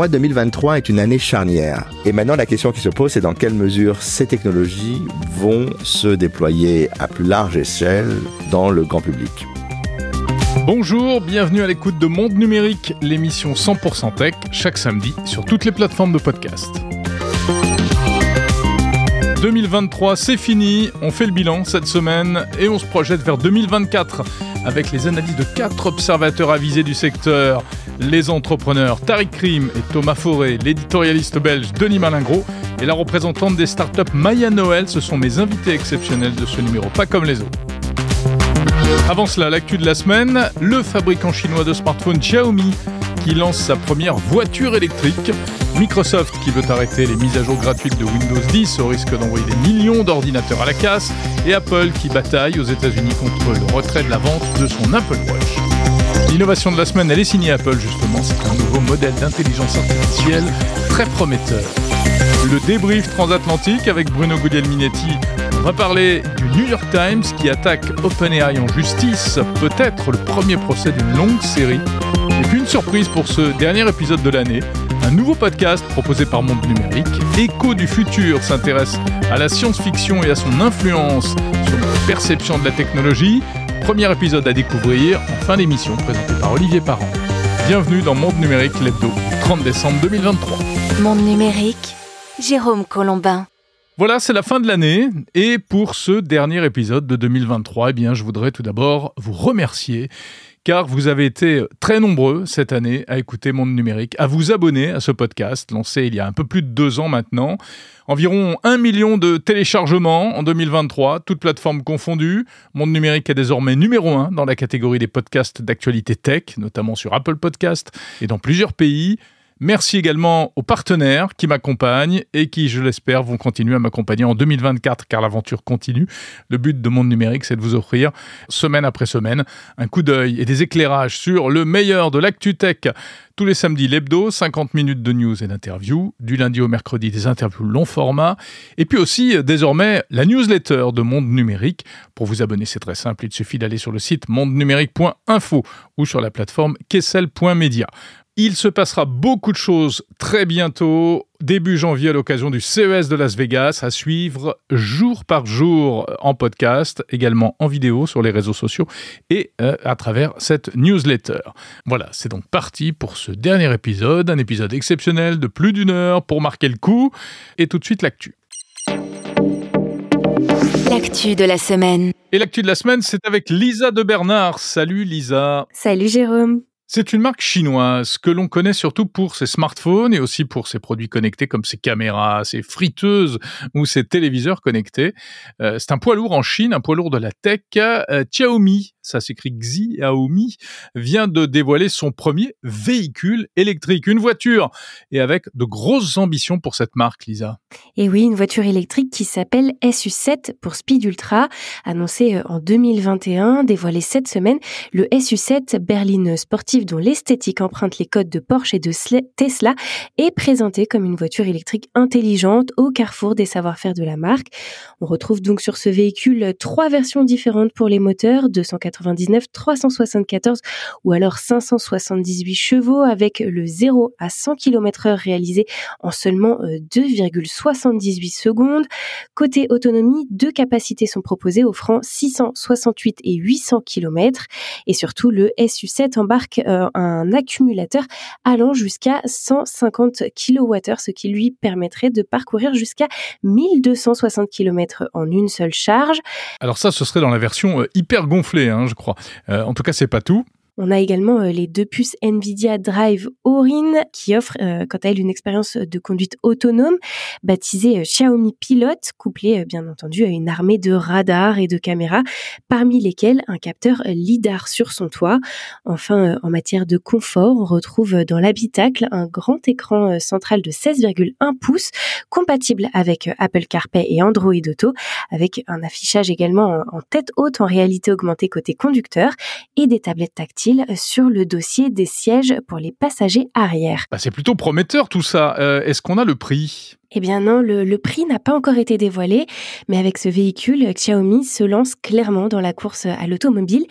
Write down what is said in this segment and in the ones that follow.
moi, 2023 est une année charnière. Et maintenant, la question qui se pose, c'est dans quelle mesure ces technologies vont se déployer à plus large échelle dans le grand public. Bonjour, bienvenue à l'écoute de Monde Numérique, l'émission 100% tech, chaque samedi sur toutes les plateformes de podcast. 2023, c'est fini, on fait le bilan cette semaine et on se projette vers 2024 avec les analyses de quatre observateurs avisés du secteur, les entrepreneurs Tariq Krim et Thomas Forêt, l'éditorialiste belge Denis Malingro et la représentante des startups Maya Noël, ce sont mes invités exceptionnels de ce numéro, pas comme les autres. Avant cela, l'actu de la semaine, le fabricant chinois de smartphones Xiaomi qui lance sa première voiture électrique. Microsoft qui veut arrêter les mises à jour gratuites de Windows 10 au risque d'envoyer des millions d'ordinateurs à la casse. Et Apple qui bataille aux États-Unis contre le retrait de la vente de son Apple Watch. L'innovation de la semaine, elle est signée Apple justement. C'est un nouveau modèle d'intelligence artificielle très prometteur. Le débrief transatlantique avec Bruno Guglielminetti. On va parler du New York Times qui attaque OpenAI en justice, peut-être le premier procès d'une longue série. Et puis une surprise pour ce dernier épisode de l'année, un nouveau podcast proposé par Monde Numérique. Écho du futur s'intéresse à la science-fiction et à son influence sur la perception de la technologie. Premier épisode à découvrir en fin d'émission présenté par Olivier Parent. Bienvenue dans Monde Numérique, l'hebdo, 30 décembre 2023. Monde Numérique, Jérôme Colombin. Voilà, c'est la fin de l'année. Et pour ce dernier épisode de 2023, eh bien, je voudrais tout d'abord vous remercier car vous avez été très nombreux cette année à écouter Monde Numérique, à vous abonner à ce podcast, lancé il y a un peu plus de deux ans maintenant. Environ un million de téléchargements en 2023, toutes plateformes confondues. Monde Numérique est désormais numéro un dans la catégorie des podcasts d'actualité tech, notamment sur Apple Podcast et dans plusieurs pays. Merci également aux partenaires qui m'accompagnent et qui, je l'espère, vont continuer à m'accompagner en 2024 car l'aventure continue. Le but de Monde Numérique, c'est de vous offrir, semaine après semaine, un coup d'œil et des éclairages sur le meilleur de l'actu tech. Tous les samedis, l'hebdo, 50 minutes de news et d'interviews. Du lundi au mercredi, des interviews long format. Et puis aussi, désormais, la newsletter de Monde Numérique. Pour vous abonner, c'est très simple. Il suffit d'aller sur le site mondenumérique.info ou sur la plateforme kessel.media. Il se passera beaucoup de choses très bientôt, début janvier à l'occasion du CES de Las Vegas, à suivre jour par jour en podcast, également en vidéo sur les réseaux sociaux et euh, à travers cette newsletter. Voilà, c'est donc parti pour ce dernier épisode, un épisode exceptionnel de plus d'une heure pour marquer le coup, et tout de suite l'actu. L'actu de la semaine. Et l'actu de la semaine, c'est avec Lisa de Bernard. Salut Lisa. Salut Jérôme. C'est une marque chinoise que l'on connaît surtout pour ses smartphones et aussi pour ses produits connectés comme ses caméras, ses friteuses ou ses téléviseurs connectés. Euh, c'est un poids lourd en Chine, un poids lourd de la tech. Euh, Xiaomi, ça s'écrit Xiaomi, vient de dévoiler son premier véhicule électrique, une voiture, et avec de grosses ambitions pour cette marque, Lisa. Et oui, une voiture électrique qui s'appelle SU7 pour Speed Ultra, annoncée euh, en 2021, dévoilée cette semaine. Le SU7 berline sportive dont l'esthétique emprunte les codes de Porsche et de Tesla est présentée comme une voiture électrique intelligente au carrefour des savoir-faire de la marque. On retrouve donc sur ce véhicule trois versions différentes pour les moteurs, 299, 374 ou alors 578 chevaux avec le 0 à 100 km heure réalisé en seulement 2,78 euh, secondes. Côté autonomie, deux capacités sont proposées offrant 668 et 800 km et surtout le SU7 embarque euh, un accumulateur allant jusqu'à 150 kWh, ce qui lui permettrait de parcourir jusqu'à 1260 km en une seule charge. Alors ça, ce serait dans la version euh, hyper gonflée, hein, je crois. Euh, en tout cas, c'est pas tout. On a également euh, les deux puces Nvidia Drive Orin qui offrent euh, quant à elles une expérience de conduite autonome baptisée euh, Xiaomi Pilot, couplée bien entendu à une armée de radars et de caméras, parmi lesquels un capteur lidar sur son toit. Enfin, en matière de confort, on retrouve dans l'habitacle un grand écran central de 16,1 pouces compatible avec Apple CarPlay et Android Auto, avec un affichage également en tête haute en réalité augmentée côté conducteur et des tablettes tactiles sur le dossier des sièges pour les passagers arrière. Bah, c'est plutôt prometteur tout ça. Euh, est-ce qu'on a le prix? Eh bien non, le, prix n'a pas encore été dévoilé, mais avec ce véhicule, Xiaomi se lance clairement dans la course à l'automobile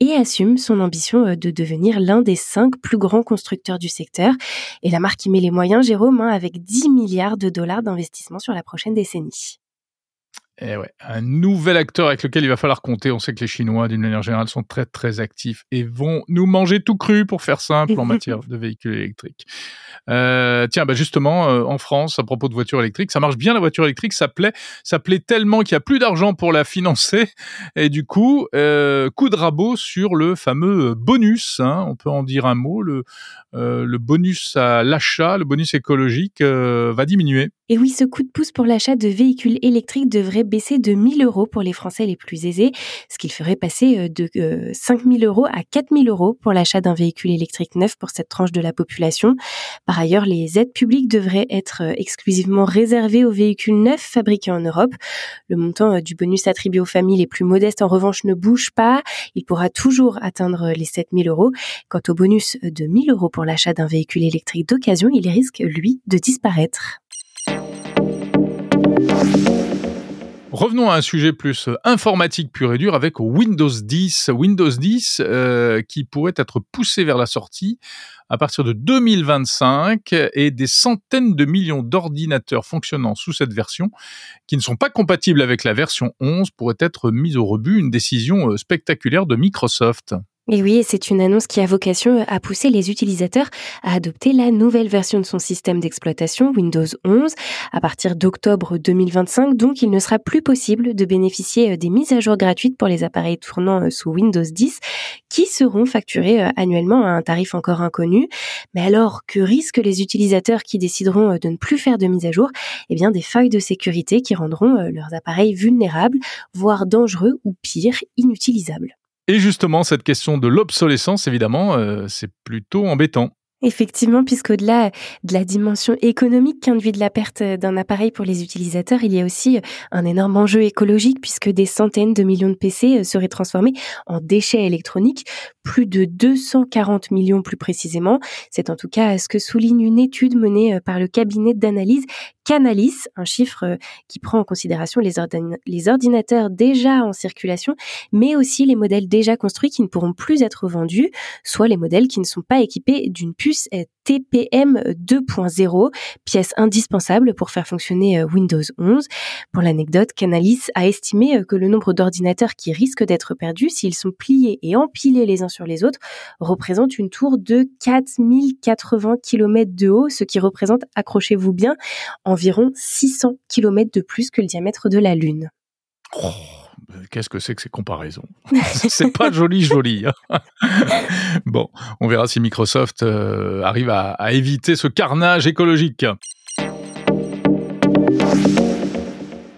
et assume son ambition euh, de devenir l'un des cinq plus grands constructeurs du secteur. Et la marque y met les moyens, Jérôme, hein, avec 10 milliards de dollars d'investissement sur la prochaine décennie. Et eh ouais, un nouvel acteur avec lequel il va falloir compter. On sait que les Chinois, d'une manière générale, sont très très actifs et vont nous manger tout cru, pour faire simple, en matière de véhicules électriques. Euh, tiens, bah justement, euh, en France, à propos de voitures électriques, ça marche bien la voiture électrique, ça plaît, ça plaît tellement qu'il y a plus d'argent pour la financer, et du coup, euh, coup de rabot sur le fameux bonus. Hein, on peut en dire un mot. Le euh, le bonus à l'achat, le bonus écologique, euh, va diminuer. Et oui, ce coup de pouce pour l'achat de véhicules électriques devrait baisser de 1000 euros pour les Français les plus aisés, ce qui ferait passer euh, de 5000 euros à 4000 euros pour l'achat d'un véhicule électrique neuf pour cette tranche de la population. Par ailleurs, les aides publiques devraient être exclusivement réservées aux véhicules neufs fabriqués en Europe. Le montant du bonus attribué aux familles les plus modestes, en revanche, ne bouge pas. Il pourra toujours atteindre les 7000 euros. Quant au bonus de 1000 euros pour l'achat d'un véhicule électrique d'occasion, il risque, lui, de disparaître. Revenons à un sujet plus informatique pur et dur avec Windows 10. Windows 10 euh, qui pourrait être poussé vers la sortie à partir de 2025 et des centaines de millions d'ordinateurs fonctionnant sous cette version qui ne sont pas compatibles avec la version 11 pourraient être mis au rebut. Une décision euh, spectaculaire de Microsoft. Et oui, c'est une annonce qui a vocation à pousser les utilisateurs à adopter la nouvelle version de son système d'exploitation Windows 11 à partir d'octobre 2025. Donc, il ne sera plus possible de bénéficier euh, des mises à jour gratuites pour les appareils tournant euh, sous Windows 10 qui seront facturés euh, annuellement à un tarif encore inconnu. Mais alors, que risquent les utilisateurs qui décideront de ne plus faire de mise à jour? Eh bien, des failles de sécurité qui rendront leurs appareils vulnérables, voire dangereux ou pire, inutilisables. Et justement, cette question de l'obsolescence, évidemment, euh, c'est plutôt embêtant. Effectivement, puisqu'au-delà de la dimension économique qu'induit de la perte d'un appareil pour les utilisateurs, il y a aussi un énorme enjeu écologique puisque des centaines de millions de PC seraient transformés en déchets électroniques, plus de 240 millions plus précisément. C'est en tout cas ce que souligne une étude menée par le cabinet d'analyse Canalis, un chiffre euh, qui prend en considération les, ordinateurs déjà en circulation, mais aussi les modèles déjà construits qui ne pourront plus être vendus, soit les modèles qui ne sont pas équipés d'une TPM 2.0, pièce indispensable pour faire fonctionner euh, Windows 11. Pour l'anecdote, Canalis a estimé euh, que le nombre d'ordinateurs qui risquent d'être perdus s'ils sont pliés et empilés les uns sur les autres représente une tour de 4080 km de haut, ce qui représente, accrochez-vous bien, environ 600 km de plus que le diamètre de la Lune. Oh, qu'est-ce que c'est que ces comparaisons C'est pas joli, joli. Hein. bon, on verra si Microsoft euh, arrive à éviter ce carnage écologique.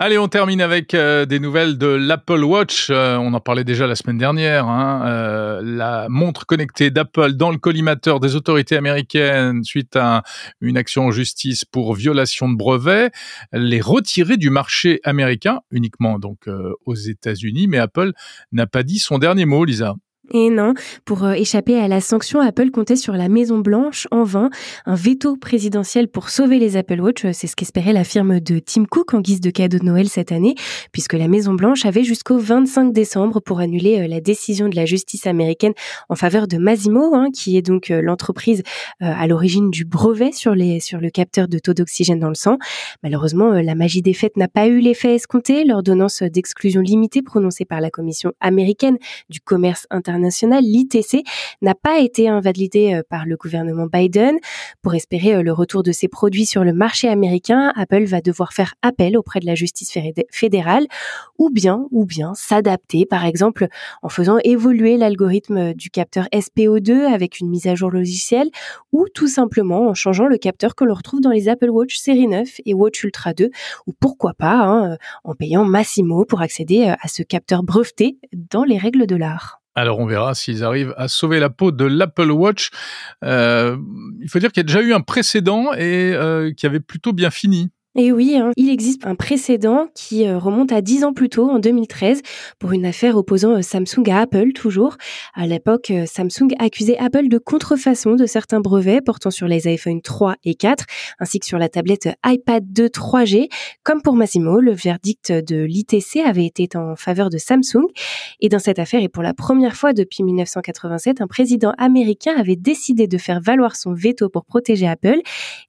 Allez, on termine avec euh, des nouvelles de l'Apple Watch. Euh, on en parlait déjà la semaine dernière. Hein. Euh, la montre connectée d'Apple dans le collimateur des autorités américaines suite à une action en justice pour violation de brevets, les retirer du marché américain, uniquement donc aux États-Unis. Mais Apple n'a pas dit son dernier mot, Lisa. Et non, pour euh, échapper à la sanction, Apple comptait sur la Maison Blanche en vain. Un veto présidentiel pour sauver les Apple Watch, c'est ce qu'espérait la firme de Tim Cook en guise de cadeau de Noël cette année, puisque la Maison Blanche avait jusqu'au 25 décembre pour annuler euh, la décision de la justice américaine en faveur de Masimo, hein, qui est donc euh, l'entreprise à l'origine du brevet sur, sur le capteur de taux d'oxygène dans le sang. Malheureusement, la magie des fêtes n'a pas eu l'effet escompté. L'ordonnance d'exclusion limitée prononcée par la Commission américaine du commerce international international, l'ITC, n'a pas été invalidé euh, par le gouvernement Biden. Pour espérer euh, le retour de ces produits sur le marché américain, Apple va devoir faire appel auprès de la justice fédérale ou bien, ou bien s'adapter, par exemple, en faisant évoluer l'algorithme du capteur SPO2 avec une mise à jour logicielle ou tout simplement en changeant le capteur que l'on retrouve dans les Apple Watch série 9 et Watch Ultra 2 ou pourquoi pas hein, en payant Massimo pour accéder euh, à ce capteur breveté dans les règles de l'art. Alors on verra s'ils arrivent à sauver la peau de l'Apple Watch. Euh, il faut dire qu'il y a déjà eu un précédent et euh, qui avait plutôt bien fini. Et oui, hein, il existe un précédent qui euh, remonte à dix ans plus tôt, en 2013, pour une affaire opposant euh, Samsung à Apple, toujours. À l'époque, euh, Samsung accusait Apple de contrefaçon de certains brevets portant sur les iPhone 3 et 4, ainsi que sur la tablette iPad 2 3G. Comme pour Massimo, le verdict de l'ITC avait été en faveur de Samsung. Et dans cette affaire, et pour la première fois depuis 1987, un président américain avait décidé de faire valoir son veto pour protéger Apple.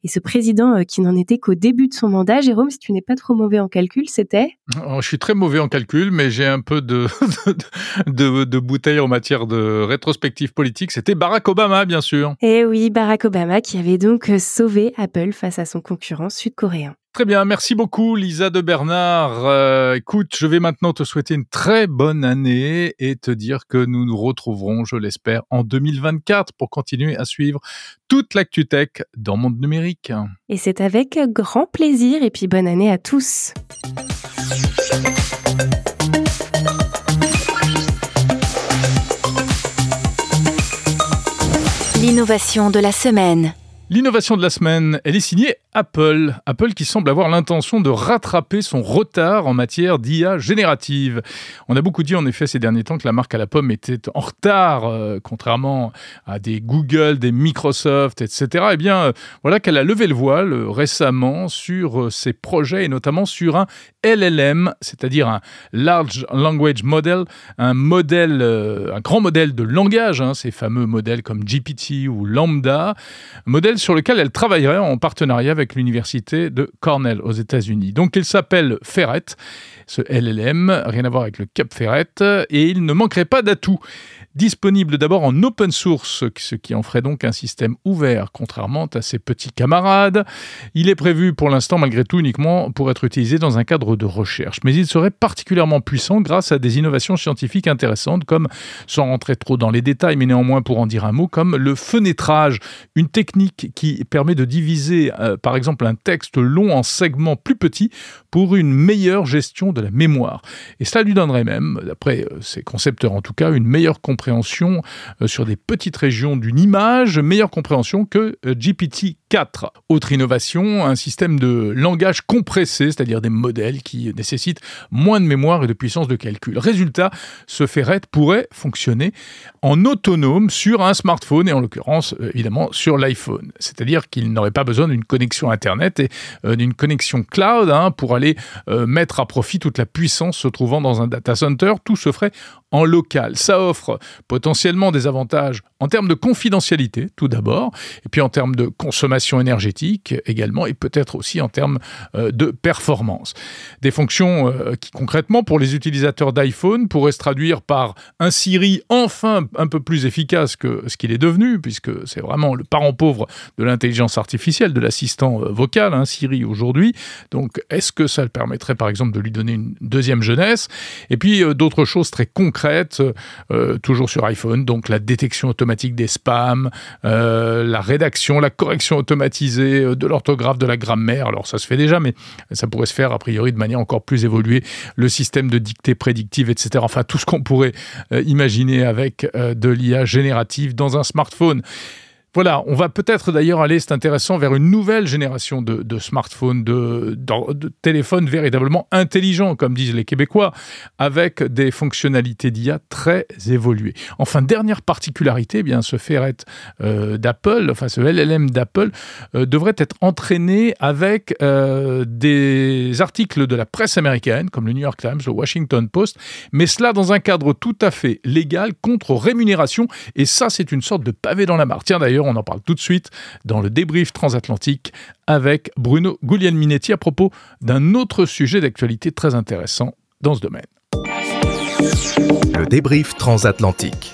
Et ce président, qui n'en était qu'au début de son mandat. Jérôme, si tu n'es pas trop mauvais en calcul, c'était oh, Je suis très mauvais en calcul, mais j'ai un peu de, de, de, bouteille en matière de rétrospective politique. C'était Barack Obama, bien sûr. Eh oui, Barack Obama qui avait donc sauvé Apple face à son concurrent sud-coréen. Très bien, merci beaucoup Lisa de Bernard. Euh, écoute, je vais maintenant te souhaiter une très bonne année et te dire que nous nous retrouverons, je l'espère, en 2024 pour continuer à suivre toute l'actu tech dans Monde Numérique. Et c'est avec grand plaisir et puis bonne année à tous. L'innovation de la semaine. L'innovation de la semaine, elle est signée Apple. Apple qui semble avoir l'intention de rattraper son retard en matière d'IA générative. On a beaucoup dit en effet ces derniers temps que la marque à la pomme était en retard, euh, contrairement à des Google, des Microsoft, etc. Eh bien, euh, voilà qu'elle a levé le voile euh, récemment sur ses projets et notamment sur un LLM, c'est-à-dire un Large Language Model, un modèle, un grand modèle de langage, hein, ces fameux modèles comme GPT ou Lambda, modèle sur lequel elle travaillerait en partenariat avec l'université de Cornell aux États-Unis. Donc il s'appelle Ferret, ce LLM, rien à voir avec le Cap Ferret, et il ne manquerait pas d'atouts disponible d'abord en open source, ce qui en ferait donc un système ouvert, contrairement à ses petits camarades. Il est prévu pour l'instant, malgré tout, uniquement pour être utilisé dans un cadre de recherche. Mais il serait particulièrement puissant grâce à des innovations scientifiques intéressantes, comme, sans rentrer trop dans les détails, mais néanmoins pour en dire un mot, comme le fenêtrage, une technique qui permet de diviser, euh, par exemple, un texte long en segments plus petits pour une meilleure gestion de la mémoire. Et cela lui donnerait même, d'après euh, ses concepteurs en tout cas, une meilleure compréhension compréhension euh, sur des petites régions d'une image, meilleure compréhension que euh, GPT-4. Autre innovation, un système de langage compressé, c'est-à-dire des modèles qui nécessitent moins de mémoire et de puissance de calcul. Résultat, ce Ferret pourrait fonctionner en autonome sur un smartphone et en l'occurrence euh, évidemment sur l'iPhone. C'est-à-dire qu'il n'aurait pas besoin d'une connexion Internet et d'une connexion cloud hein, pour aller mettre à profit toute la puissance se trouvant dans un data center. Tout se ferait en local. Ça offre potentiellement des avantages en termes de confidentialité, tout d'abord, et puis en termes de consommation énergétique également, et peut-être aussi en termes euh, de performance. Des fonctions euh, qui concrètement, pour les utilisateurs d'iPhone, pourraient se traduire par un Siri enfin un peu plus efficace que ce qu'il est devenu, puisque c'est vraiment le parent pauvre de l'intelligence artificielle, de l'assistant euh, vocal, hein, Siri aujourd'hui. Donc, est-ce que ça permettrait par exemple de lui donner une deuxième jeunesse? Et puis d'autres choses très concrètes toujours sur iPhone, donc la détection automatique des spams, la rédaction, la correction automatisée euh, de l'orthographe, de la grammaire. Alors ça se fait déjà, mais ça pourrait se faire a priori de manière encore plus évoluée. Le système de dictée prédictive, etc. Enfin, tout ce qu'on pourrait imaginer avec de l'IA générative dans un smartphone. Voilà, on va peut-être d'ailleurs aller, c'est intéressant, vers une nouvelle génération de, smartphones, de, téléphones véritablement intelligents, comme disent les Québécois, avec des fonctionnalités d'IA très évoluées. Enfin, dernière particularité, eh bien ce Ferret euh, d'Apple, enfin ce LLM d'Apple, euh, devrait être entraîné avec euh, des articles de la presse américaine, comme le New York Times, le Washington Post, mais cela dans un cadre tout à fait légal, contre rémunération, et ça c'est une sorte de pavé dans la mare. D'ailleurs, on en parle tout de suite dans le débrief transatlantique avec Bruno Guglielminetti à propos d'un autre sujet d'actualité très intéressant dans ce domaine. Le débrief transatlantique.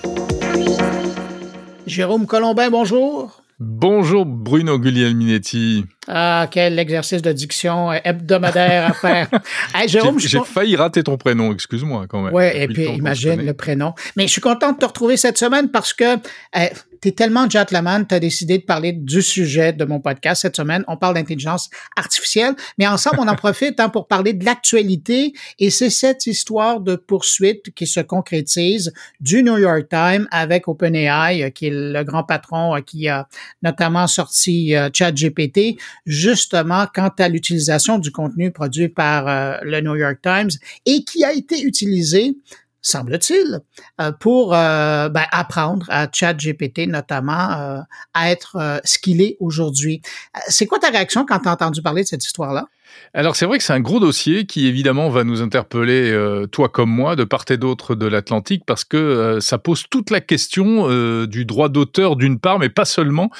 Jérôme Colombin, bonjour. Bonjour Bruno Guglielminetti. Ah, quel exercice de diction hebdomadaire à faire. Jérôme, j'ai failli rater ton prénom, excuse-moi quand même. Oui, et puis imagine le prénom. Mais je suis content de te retrouver cette semaine parce que eh, tu es tellement gentleman, tu as décidé de parler du sujet de mon podcast cette semaine. On parle d'intelligence artificielle, mais ensemble, on en profite hein, pour parler de l'actualité. Et c'est cette histoire de poursuite qui se concrétise du New York Times avec OpenAI, qui est le grand patron qui a notamment sorti euh, ChatGPT justement quant à l'utilisation du contenu produit par euh, le New York Times et qui a été utilisé semble-t-il, euh, pour euh, ben, apprendre à ChatGPT notamment à être ce qu'il est aujourd'hui. C'est quoi ta réaction quand tu as entendu parler de cette histoire-là? Alors c'est vrai que c'est un gros dossier qui évidemment va nous interpeller, euh, toi comme moi, de part et d'autre de l'Atlantique, parce que euh, ça pose toute la question euh, du droit d'auteur d'une part, mais pas seulement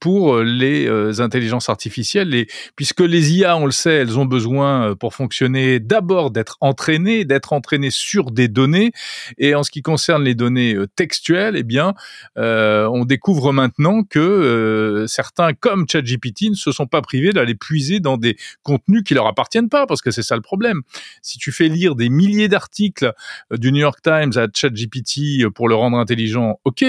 pour les intelligences artificielles, et, puisque les IA, on le sait, elles ont besoin pour fonctionner d'abord d'être entraînées, d'être entraînées sur des données, et en ce qui concerne les données textuelles, eh bien, on découvre maintenant que certains, comme ChatGPT, ne se sont pas privés d'aller puiser dans des contenus qui leur appartiennent pas, parce que c'est ça le problème. Si tu fais lire des milliers d'articles euh, du New York Times à ChatGPT euh, pour le rendre intelligent, ok.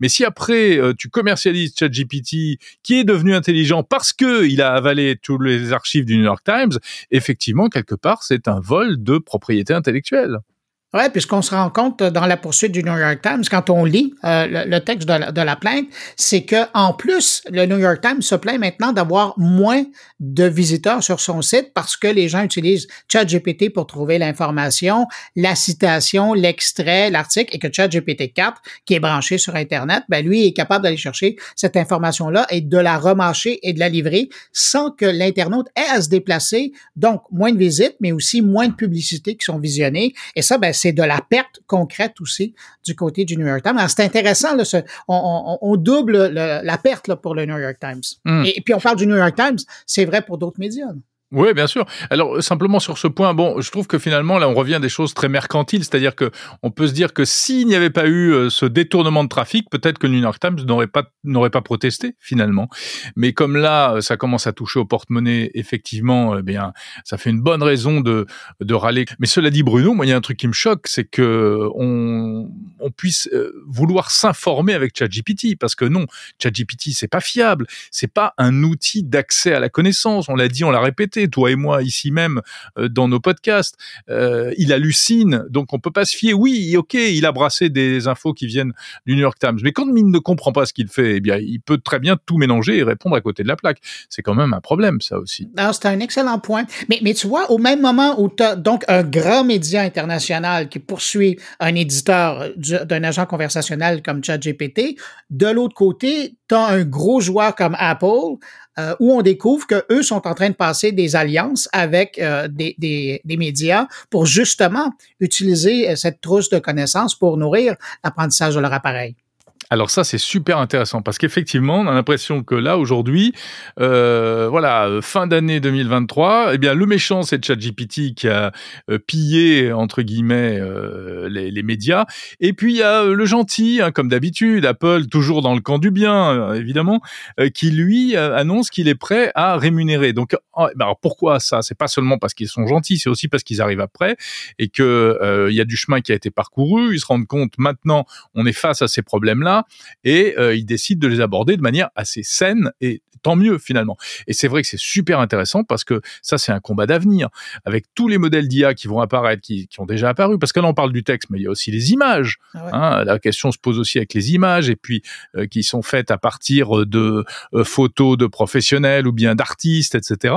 Mais si après euh, tu commercialises ChatGPT qui est devenu intelligent parce que il a avalé tous les archives du New York Times, effectivement quelque part c'est un vol de propriété intellectuelle. Oui, puisqu'on se rend compte dans la poursuite du New York Times, quand on lit euh, le, texte de la, plainte, c'est que en plus, le New York Times se plaint maintenant d'avoir moins de visiteurs sur son site parce que les gens utilisent ChatGPT pour trouver l'information, la citation, l'extrait, l'article, et que ChatGPT 4, qui est branché sur Internet, ben lui est capable d'aller chercher cette information-là et de la remâcher et de la livrer sans que l'internaute ait à se déplacer. Donc, moins de visites, mais aussi moins de publicités qui sont visionnées. Et ça, ben, c'est de la perte concrète aussi du côté du New York Times. C'est intéressant, là, on, double la perte là, pour le New York Times. Hmm. Et, et, puis on parle du New York Times, c'est vrai pour d'autres médias. Oui, bien sûr. Alors simplement sur ce point, bon, je trouve que finalement là, on revient à des choses très mercantiles, c'est-à-dire que on peut se dire que s'il n'y avait pas eu euh, ce détournement de trafic, peut-être que le New York Times n'aurait pas n'aurait pas protesté finalement. Mais comme là, euh, ça commence à toucher au porte-monnaie, effectivement, eh bien, ça fait une bonne raison de de râler. Mais cela dit, Bruno, moi, il y a un truc qui me choque, c'est que on puisse euh, vouloir s'informer avec ChatGPT, parce que non, ChatGPT c'est pas fiable, c'est pas un outil d'accès à la connaissance. On l'a dit, on l'a répété toi et moi ici même euh, dans nos podcasts. Euh, il hallucine, donc on peut pas se fier. Oui, ok, il a brassé des infos qui viennent du New York Times, mais quand il ne comprend pas ce qu'il fait, eh bien, il peut très bien tout mélanger et répondre à côté de la plaque. C'est quand même un problème, ça aussi. C'est un excellent point. Mais, tu vois, au même moment où tu as donc un grand média international qui poursuit un éditeur d'un agent conversationnel comme ChatGPT, de l'autre côté, tu as un gros joueur comme Apple euh, où on découvre qu'eux sont en train de passer des alliances avec euh, des, des, des, médias pour justement utiliser euh, cette trousse de connaissances pour nourrir l'apprentissage de leur appareil. Alors ça, c'est super intéressant parce qu'effectivement, on a l'impression que là, aujourd'hui, euh, voilà, fin d'année 2023, eh bien, le méchant, c'est ChatGPT qui a euh, pillé, entre guillemets, euh, les, médias. Et puis, il y a le gentil, hein, comme d'habitude, Apple, toujours dans le camp du bien, évidemment, qui, lui, annonce qu'il est prêt à rémunérer. Donc, oh, ben alors pourquoi ça? C'est pas seulement parce qu'ils sont gentils, c'est aussi parce qu'ils arrivent après et que il y a du chemin qui a été parcouru. Ils se rendent compte, maintenant, on est face à ces problèmes-là et euh, il décide de les aborder de manière assez saine et tant mieux finalement. Et c'est vrai que c'est super intéressant parce que ça c'est un combat d'avenir avec tous les modèles d'IA qui vont apparaître, qui, qui, ont déjà apparu. Parce que là on parle du texte, mais il y a aussi les images. Ah hein. la question se pose aussi avec les images et puis euh, qui sont faites à partir de euh, photos de professionnels ou bien d'artistes, etc.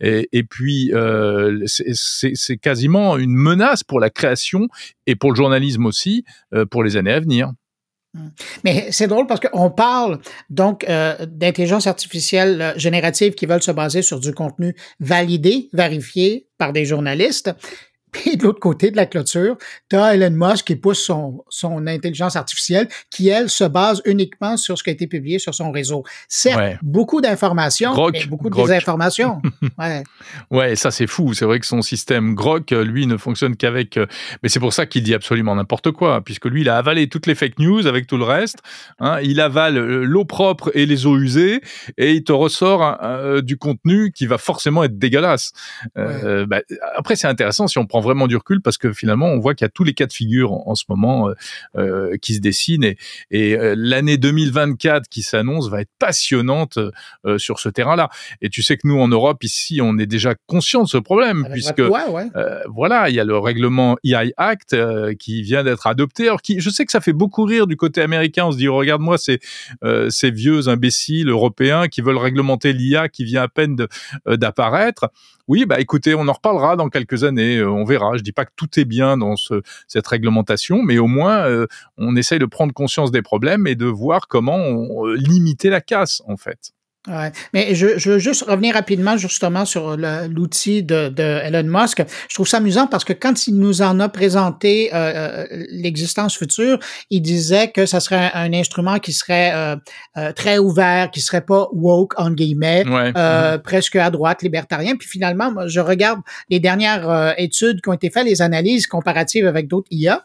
Et, et puis euh, c'est quasiment une menace pour la création et pour le journalisme aussi pour les années à venir. Hum. Mais c'est drôle parce qu'on parle donc euh, d'intelligence artificielle euh, générative qui veulent se baser sur du contenu validé, vérifié par des journalistes. Puis de l'autre côté de la clôture, tu as Elon Musk qui pousse son, son intelligence artificielle qui, elle, se base uniquement sur ce qui a été publié sur son réseau. Certes, beaucoup d'informations, mais beaucoup de désinformations. ouais. ouais, ça c'est fou. C'est vrai que son système Grok, lui, ne fonctionne qu'avec... Euh, mais c'est pour ça qu'il dit absolument n'importe quoi, puisque lui, il a avalé toutes les fake news avec tout le reste. Hein. Il avale euh, l'eau propre et les eaux usées, et il te ressort euh, du contenu qui va forcément être dégueulasse. Euh, bah, après, c'est intéressant si on prend vraiment du recul parce que finalement, on voit qu'il y a tous les cas de figure en, ce moment qui se dessinent et, et l'année 2024 qui s'annonce va être passionnante sur ce terrain-là. Et tu sais que nous, en Europe, ici, on est déjà conscient de ce problème puisque voilà, il y a le règlement EI Act qui vient d'être adopté. Alors, qui, je sais que ça fait beaucoup rire du côté américain. On se dit, regarde-moi ces, ces vieux imbéciles européens qui veulent réglementer l'IA qui vient à peine d'apparaître. Oui, bah écoutez, on en reparlera dans quelques années, on verra. Je dis pas que tout est bien dans ce, cette réglementation, mais au moins on essaye de prendre conscience des problèmes et de voir comment limiter la casse en fait. Ouais. Mais je, je, veux juste revenir rapidement justement sur l'outil de, de, Elon Musk. Je trouve ça amusant parce que quand il nous en a présenté euh, euh l'existence future, il disait que ça serait un, instrument qui serait euh, euh, très ouvert, qui serait pas woke en guillemets, euh, mm-hmm. presque à droite, libertarien. Puis finalement, moi, je regarde les dernières études qui ont été faites, les analyses comparatives avec d'autres IA,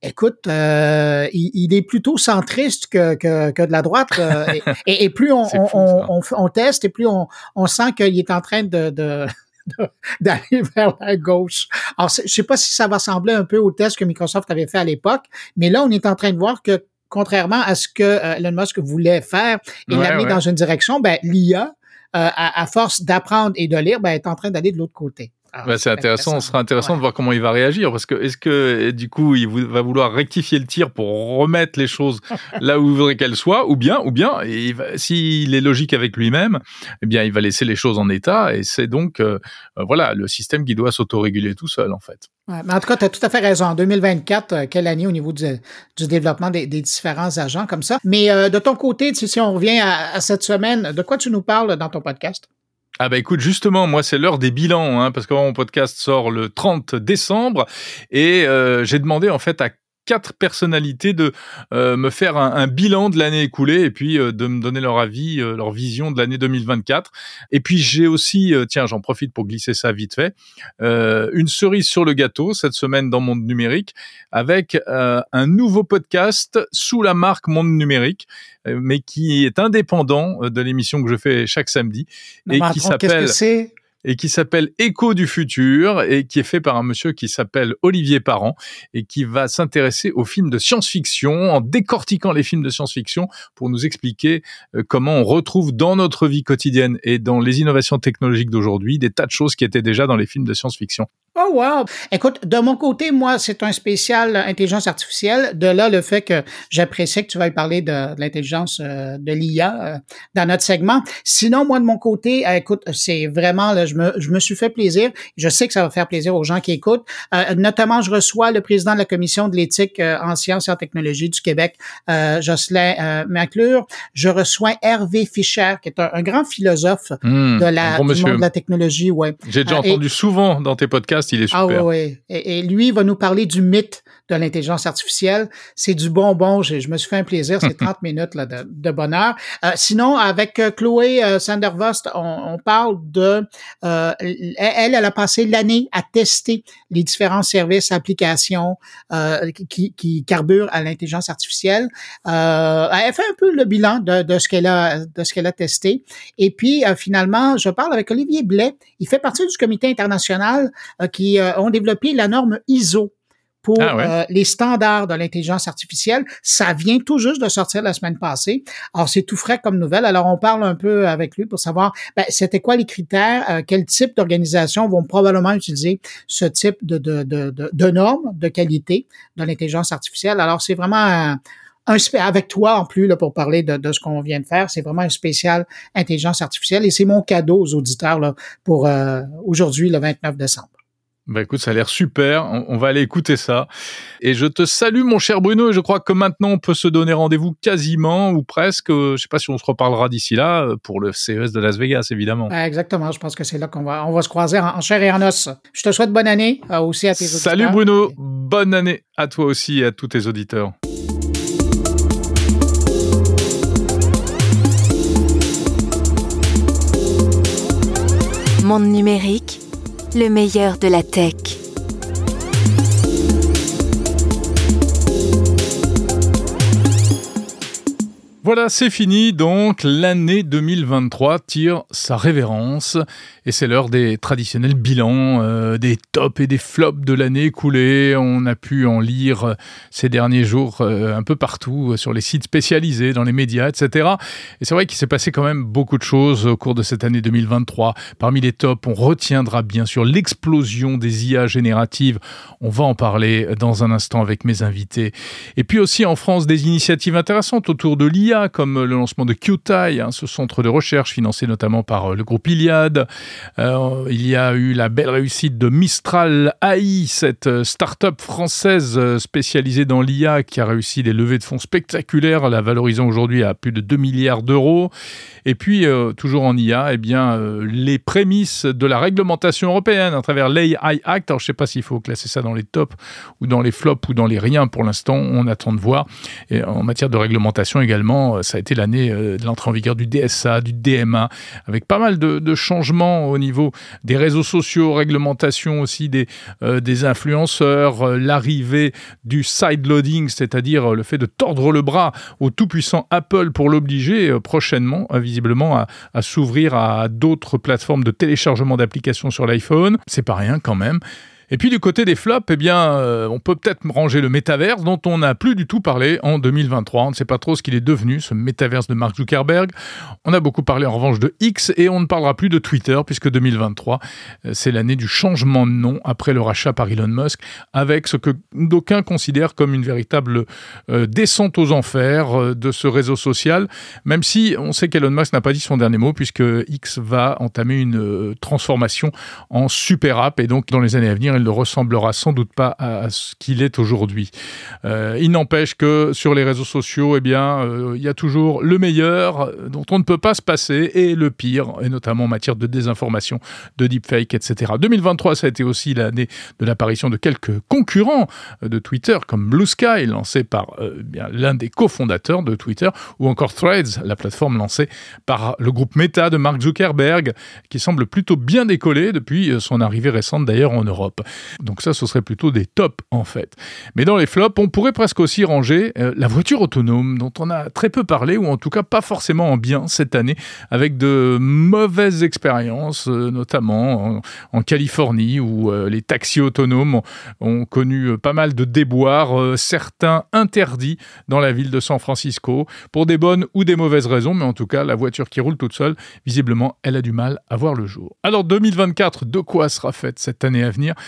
Écoute, euh, il, est plutôt centriste que, que, que de la droite. Euh, et, et, plus on, on, on, teste et plus on, on sent qu'il est en train de, de d'aller vers la gauche. Alors, je sais pas si ça va ressembler un peu au test que Microsoft avait fait à l'époque, mais là, on est en train de voir que contrairement à ce que euh, Elon Musk voulait faire et l'amener dans une direction, ben, l'IA, à, à, force d'apprendre et de lire, ben, est en train d'aller de l'autre côté. Ah, bah, c'est intéressant, ce sera intéressant de voir comment il va réagir parce que est-ce que du coup il va vouloir rectifier le tir pour remettre les choses là où il voudrait qu'elles soient ou bien ou bien s'il est logique avec lui-même, eh bien il va laisser les choses en état et c'est donc euh, euh, voilà le système qui doit s'autoréguler tout seul en fait. mais en tout cas, tu as tout à fait raison. En 2024, euh, quelle année au niveau du, développement des, différents agents comme ça. Mais de ton côté, si on revient à cette semaine, de quoi tu nous parles dans ton podcast? Ah bah écoute, justement, moi c'est l'heure des bilans, hein, parce que mon podcast sort le 30 décembre, et euh, j'ai demandé en fait à quatre personnalités de euh, me faire un, bilan de l'année écoulée et puis euh, de me donner leur avis, euh, leur vision de l'année 2024. Et puis j'ai aussi, tiens, j'en profite pour glisser ça vite fait, une cerise sur le gâteau cette semaine dans Monde Numérique avec un nouveau podcast sous la marque Monde Numérique, mais qui est indépendant de l'émission que je fais chaque samedi et qui s'appelle et qui s'appelle Écho du futur et qui est fait par un monsieur qui s'appelle Olivier Parent et qui va s'intéresser aux films de science-fiction en décortiquant les films de science-fiction pour nous expliquer euh, comment on retrouve dans notre vie quotidienne et dans les innovations technologiques d'aujourd'hui des tas de choses qui étaient déjà dans les films de science-fiction. Oh wow! Écoute, de mon côté, moi, c'est un spécial intelligence artificielle. De là, le fait que j'apprécie que tu veuilles parler de, l'intelligence euh, de l'IA euh, dans notre segment. Sinon, moi, de mon côté, euh, écoute, c'est vraiment, là, je me, je me suis fait plaisir. Je sais que ça va faire plaisir aux gens qui écoutent. notamment, je reçois le président de la commission de l'éthique en sciences et en technologie du Québec, Jocelyn McClure. Je reçois Hervé Fischer, qui est un, grand philosophe hmm, de la, du monde de la technologie. Ouais. J'ai déjà entendu souvent dans tes podcasts il est super. Ah oui, Et, lui, il va nous parler du mythe de l'intelligence artificielle. C'est du bonbon. Je, je me suis fait un plaisir. C'est 30 minutes là, de, bonheur. Euh, sinon, avec euh, Chloé euh, Sandervost, on, parle de... Euh, elle, elle a passé l'année à tester les différents services, applications qui, qui carburent à l'intelligence artificielle. elle fait un peu le bilan de, de ce qu'elle a, de ce qu'elle a testé. Et puis, finalement, je parle avec Olivier Blais. Il fait partie du comité international qui ont développé la norme ISO pour ah euh, les standards de l'intelligence artificielle. Ça vient tout juste de sortir la semaine passée. Alors, c'est tout frais comme nouvelle. Alors, on parle un peu avec lui pour savoir ben, c'était quoi les critères, euh, quel type d'organisation vont probablement utiliser ce type de, de, de, de, normes de qualité de l'intelligence artificielle. Alors, c'est vraiment un, avec toi en plus là, pour parler de, de ce qu'on vient de faire. C'est vraiment un spécial intelligence artificielle et c'est mon cadeau aux auditeurs là, pour euh, aujourd'hui, le 29 décembre. Bah écoute, ça a l'air super. On, va aller écouter ça. Et je te salue, mon cher Bruno. Et je crois que maintenant, on peut se donner rendez-vous quasiment ou presque. Je sais pas si on se reparlera d'ici là pour le CES de Las Vegas, évidemment. exactement. Je pense que c'est là qu'on va, on va se croiser en, chair et en os. Je te souhaite bonne année euh, aussi à tes auditeurs. Salut Bruno. Bonne année à toi aussi et à tous tes auditeurs. Monde numérique le meilleur de la tech. Voilà, c'est fini. Donc, l'année 2023 tire sa révérence. Et c'est l'heure des traditionnels bilans, euh, des tops et des flops de l'année écoulée. On a pu en lire ces derniers jours euh, un peu partout, euh, sur les sites spécialisés, dans les médias, etc. Et c'est vrai qu'il s'est passé quand même beaucoup de choses au cours de cette année 2023. Parmi les tops, on retiendra bien sûr l'explosion des IA génératives. On va en parler dans un instant avec mes invités. Et puis aussi en France, des initiatives intéressantes autour de l'IA comme le lancement de QTI, hein, ce centre de recherche financé notamment par euh, le groupe Iliad. Euh, il y a eu la belle réussite de Mistral AI, cette euh, start-up française spécialisée dans l'IA qui a réussi des levées de fonds spectaculaires, la valorisant aujourd'hui à plus de 2 milliards d'euros. Et puis, toujours en IA, eh bien, les prémices de la réglementation européenne à travers l'AI Act. Alors, je ne sais pas s'il faut classer ça dans les tops ou dans les flops ou dans les riens pour l'instant. On attend de voir. Et en matière de réglementation également, euh, ça a été l'année euh, de l'entrée en vigueur du DSA, du DMA, avec pas mal de, changements au niveau des réseaux sociaux, réglementation aussi des, euh, des influenceurs, l'arrivée du side-loading, c'est-à-dire le fait de tordre le bras au tout-puissant Apple pour l'obliger prochainement, visiblement, à, à s'ouvrir à d'autres plateformes de téléchargement d'applications sur l'iPhone. C'est pas rien quand même. Et puis du côté des flops, eh bien, euh, on peut peut-être ranger le métaverse dont on n'a plus du tout parlé en 2023. On ne sait pas trop ce qu'il est devenu, ce métaverse de Mark Zuckerberg. On a beaucoup parlé en revanche de X et on ne parlera plus de Twitter puisque 2023, euh, c'est l'année du changement de nom après le rachat par Elon Musk avec ce que d'aucuns considèrent comme une véritable euh, descente aux enfers de ce réseau social, même si on sait qu'Elon Musk n'a pas dit son dernier mot puisque X va entamer une transformation en super app et donc dans les années à venir, il ne ressemblera sans doute pas à ce qu'il est aujourd'hui. Euh, il n'empêche que sur les réseaux sociaux, eh bien, euh, il y a toujours le meilleur euh, dont on ne peut pas se passer et le pire, et notamment en matière de désinformation, de deepfake, etc. 2023, ça a été aussi l'année de l'apparition de quelques concurrents de Twitter, comme Blue Sky, lancé par l'un des cofondateurs de Twitter, ou encore Threads, la plateforme lancée par le groupe Meta de Mark Zuckerberg, qui semble plutôt bien décoller depuis son arrivée récente d'ailleurs en Europe. Donc ça, ce serait plutôt des tops en fait. Mais dans les flops, on pourrait presque aussi ranger euh, la voiture autonome, dont on a très peu parlé, ou en tout cas pas forcément en bien cette année, avec de mauvaises expériences, euh, notamment en, Californie, où euh, les taxis autonomes ont, connu pas mal de déboires, certains interdits dans la ville de San Francisco, pour des bonnes ou des mauvaises raisons, mais en tout cas, la voiture qui roule toute seule, visiblement, elle a du mal à voir le jour. Alors 2024, de quoi sera faite cette année à venir?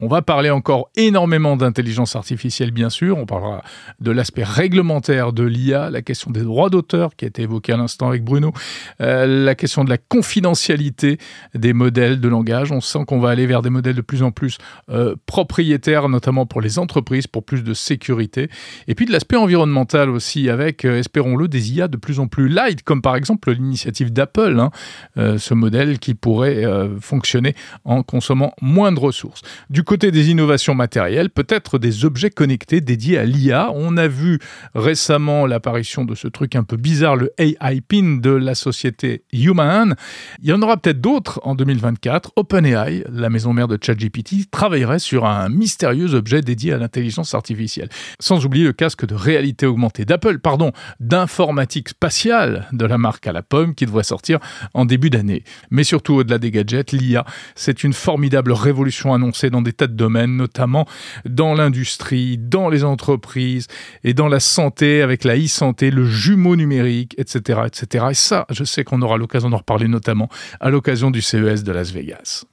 on va parler encore énormément d'intelligence artificielle, bien sûr. On parlera de l'aspect réglementaire de l'IA, la question des droits d'auteur qui a été évoquée à l'instant avec Bruno, euh, la question de la confidentialité des modèles de langage. On sent qu'on va aller vers des modèles de plus en plus euh, propriétaires, notamment pour les entreprises, pour plus de sécurité. Et puis de l'aspect environnemental aussi, avec, euh, espérons-le, des IA de plus en plus light, comme par exemple l'initiative d'Apple, hein, ce modèle qui pourrait fonctionner en consommant moins de ressources. Côté des innovations matérielles, peut-être des objets connectés dédiés à l'IA. On a vu récemment l'apparition de ce truc un peu bizarre, le AI PIN de la société Human. Il y en aura peut-être d'autres en 2024. OpenAI, la maison mère de ChatGPT, travaillerait sur un mystérieux objet dédié à l'intelligence artificielle. Sans oublier le casque de réalité augmentée d'Apple, pardon, d'informatique spatiale de la marque à la pomme qui devrait sortir en début d'année. Mais surtout au-delà des gadgets, l'IA, c'est une formidable révolution annoncée dans des tas de domaines, notamment dans l'industrie, dans les entreprises et dans la santé avec la e-santé, le jumeau numérique, etc., etc. Et ça, je sais qu'on aura l'occasion d'en reparler notamment à l'occasion du CES de Las Vegas.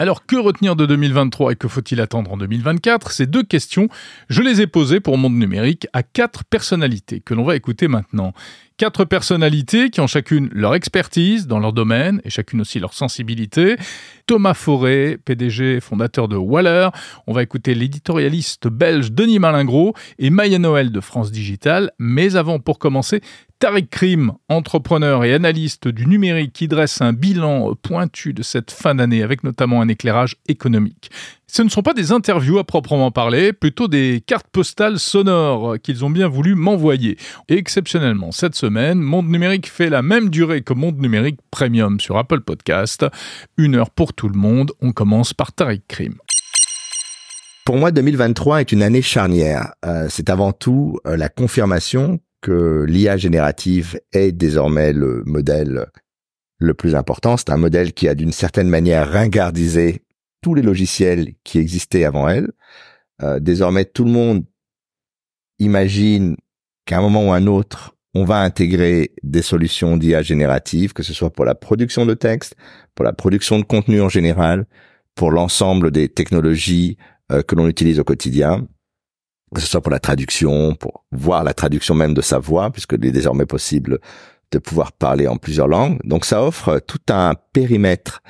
Alors que retenir de 2023 et que faut-il attendre en 2024 Ces deux questions, je les ai posées pour Monde Numérique à quatre personnalités que l'on va écouter maintenant. Quatre personnalités qui ont chacune leur expertise dans leur domaine et chacune aussi leur sensibilité. Thomas Forêt, PDG, fondateur de Waller. On va écouter l'éditorialiste belge Denis Malingro et Maya Noël de France Digital. Mais avant, pour commencer, Tariq Krim, entrepreneur et analyste du numérique qui dresse un bilan pointu de cette fin d'année avec notamment un éclairage économique. Ce ne sont pas des interviews à proprement parler, plutôt des cartes postales sonores qu'ils ont bien voulu m'envoyer. Et exceptionnellement, cette semaine, Monde Numérique fait la même durée que Monde Numérique Premium sur Apple Podcast. Une heure pour tout le monde. On commence par Tariq Krim. pour moi, 2023 est une année charnière. Euh, c'est avant tout euh, la confirmation que l'IA générative est désormais le modèle le plus important. C'est un modèle qui a d'une certaine manière ringardisé tous les logiciels qui existaient avant elle. Euh, désormais, tout le monde imagine qu'à un moment ou un autre, on va intégrer des solutions d'IA générative, que ce soit pour la production de texte, pour la production de contenu en général, pour l'ensemble des technologies euh, que l'on utilise au quotidien, que ce soit pour la traduction, pour voir la traduction même de sa voix, puisqu'il est désormais possible de pouvoir parler en plusieurs langues. Donc ça offre tout un périmètre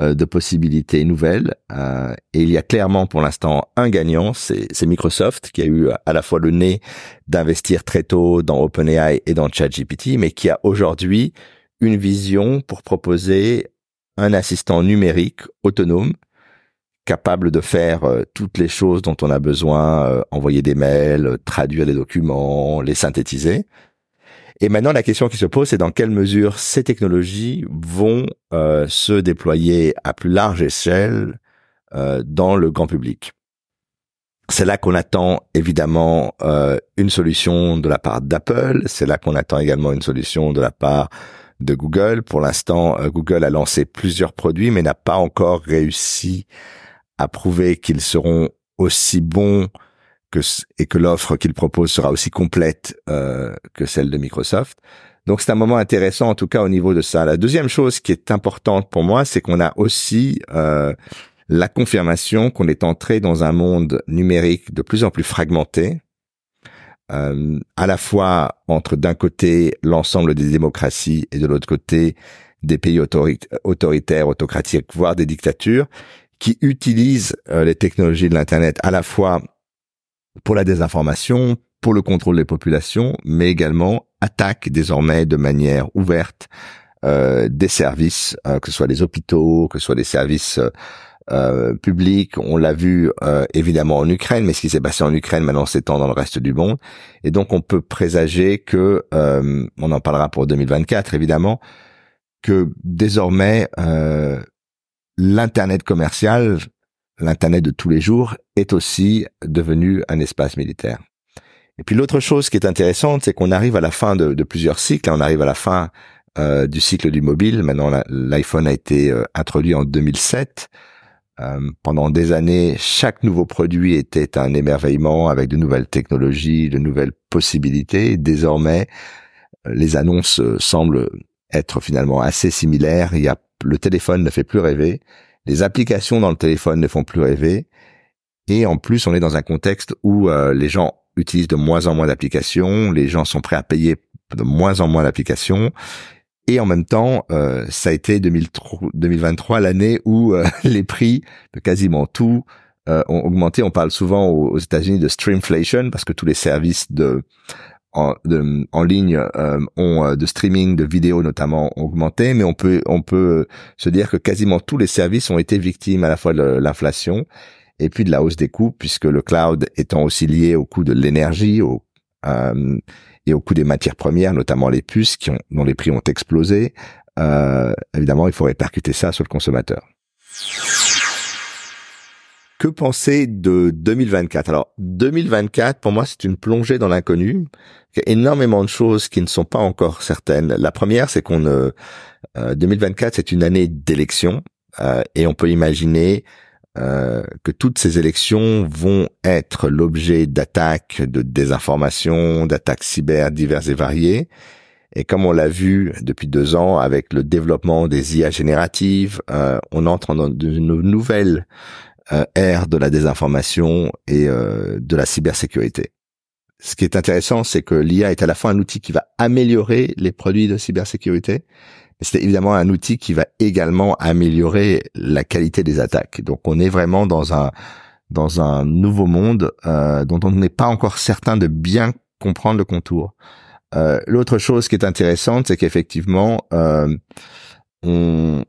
euh, de possibilités nouvelles. Euh, et il y a clairement pour l'instant un gagnant, c'est Microsoft qui a eu à la fois le nez d'investir très tôt dans OpenAI et dans ChatGPT, mais qui a aujourd'hui une vision pour proposer un assistant numérique autonome capable de faire euh, toutes les choses dont on a besoin, envoyer des mails, traduire des documents, les synthétiser. Et maintenant, la question qui se pose, c'est dans quelle mesure ces technologies vont euh, se déployer à plus large échelle euh, dans le grand public. C'est là qu'on attend évidemment euh, une solution de la part d'Apple, c'est là qu'on attend également une solution de la part de Google. Pour l'instant, Google a lancé plusieurs produits, mais n'a pas encore réussi à prouver qu'ils seront aussi bons que, et que l'offre qu'il propose sera aussi complète euh, que celle de Microsoft. Donc c'est un moment intéressant en tout cas au niveau de ça. La deuxième chose qui est importante pour moi, c'est qu'on a aussi euh, la confirmation qu'on est entré dans un monde numérique de plus en plus fragmenté, euh, à la fois entre d'un côté l'ensemble des démocraties et de l'autre côté des pays autoritaires, autocratiques, voire des dictatures, qui utilisent euh, les technologies de l'Internet à la fois pour la désinformation, pour le contrôle des populations, mais également attaque désormais de manière ouverte euh, des services, euh, que ce soit les hôpitaux, que ce soit les services euh, publics. On l'a vu euh, évidemment en Ukraine, mais ce qui s'est passé en Ukraine maintenant s'étend dans le reste du monde. Et donc on peut présager que, euh, on en parlera pour 2024 évidemment, que désormais l'internet commercial l'Internet de tous les jours est aussi devenu un espace militaire. Et puis l'autre chose qui est intéressante, c'est qu'on arrive à la fin de, plusieurs cycles. On arrive à la fin euh, du cycle du mobile. Maintenant, l'iPhone a été euh, introduit en 2007. Euh, pendant des années, chaque nouveau produit était un émerveillement avec de nouvelles technologies, de nouvelles possibilités. Désormais, les annonces semblent être finalement assez similaires. Il y a, le téléphone ne fait plus rêver les applications dans le téléphone ne font plus rêver. Et en plus, on est dans un contexte où euh, les gens utilisent de moins en moins d'applications, les gens sont prêts à payer de moins en moins d'applications. Et en même temps, euh, ça a été 2023 l'année où euh, les prix de quasiment tout ont augmenté. On parle souvent aux, aux États-Unis de streamflation parce que tous les services de en, de, en ligne euh, ont euh, de streaming de vidéos notamment augmenté, mais on peut on peut se dire que quasiment tous les services ont été victimes à la fois de l'inflation et puis de la hausse des coûts, puisque le cloud étant aussi lié au coût de l'énergie, au euh, et au coût des matières premières, notamment les puces, qui ont, dont les prix ont explosé. Euh, évidemment, il faut répercuter ça sur le consommateur. Que penser de 2024 Alors 2024, pour moi, c'est une plongée dans l'inconnu. Il y a énormément de choses qui ne sont pas encore certaines. La première, c'est qu'on euh, 2024, c'est une année d'élections euh, et on peut imaginer euh, que toutes ces élections vont être l'objet d'attaques de désinformation, d'attaques cyber diverses et variées. Et comme on l'a vu depuis deux ans avec le développement des IA génératives, euh, on entre dans une nouvelle euh, ère de la désinformation et euh, de la cybersécurité. Ce qui est intéressant, c'est que l'IA est à la fois un outil qui va améliorer les produits de cybersécurité, mais c'est évidemment un outil qui va également améliorer la qualité des attaques. Donc on est vraiment dans un dans un nouveau monde euh, dont on n'est pas encore certain de bien comprendre le contour. Euh, L'autre chose qui est intéressante, c'est qu'effectivement, euh, on,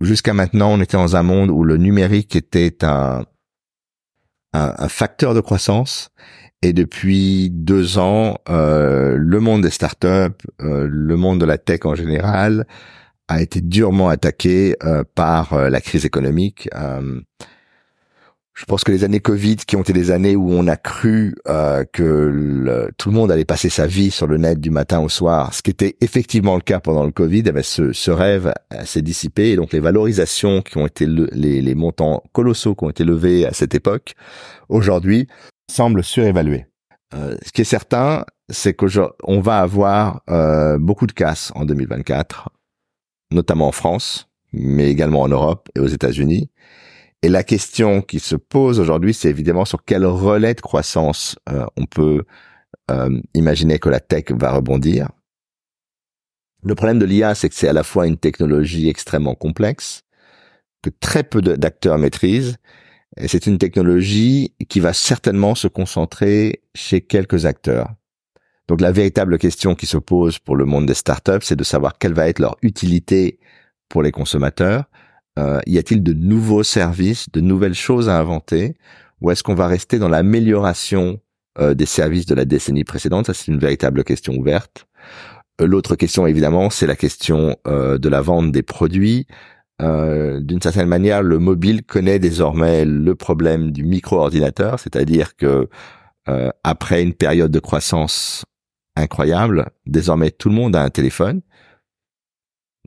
jusqu'à maintenant, on était dans un monde où le numérique était un, un, facteur de croissance. Et depuis deux ans, euh, le monde des startups, euh, le monde de la tech en général, a été durement attaqué euh, par la crise économique. Je pense que les années Covid, qui ont été des années où on a cru euh, que tout le monde allait passer sa vie sur le net du matin au soir, ce qui était effectivement le cas pendant le Covid, eh ben, ce, ce, rêve s'est dissipé et donc les valorisations qui ont été les, les montants colossaux qui ont été levés à cette époque, aujourd'hui, semblent surévalués. Euh, ce qui est certain, c'est qu'on va avoir euh, beaucoup de casse en 2024, notamment en France, mais également en Europe et aux États-Unis. Et la question qui se pose aujourd'hui, c'est évidemment sur quel relais de croissance euh, on peut euh, imaginer que la tech va rebondir. Le problème de l'IA, c'est que c'est à la fois une technologie extrêmement complexe, que très peu d'acteurs maîtrisent, et c'est une technologie qui va certainement se concentrer chez quelques acteurs. Donc la véritable question qui se pose pour le monde des startups, c'est de savoir quelle va être leur utilité pour les consommateurs, euh, y a-t-il de nouveaux services, de nouvelles choses à inventer, ou est-ce qu'on va rester dans l'amélioration euh, des services de la décennie précédente? Ça, c'est une véritable question ouverte. Euh, l'autre question, évidemment, c'est la question de la vente des produits. D'une certaine manière, le mobile connaît désormais le problème du micro-ordinateur, c'est-à-dire que après une période de croissance incroyable, désormais tout le monde a un téléphone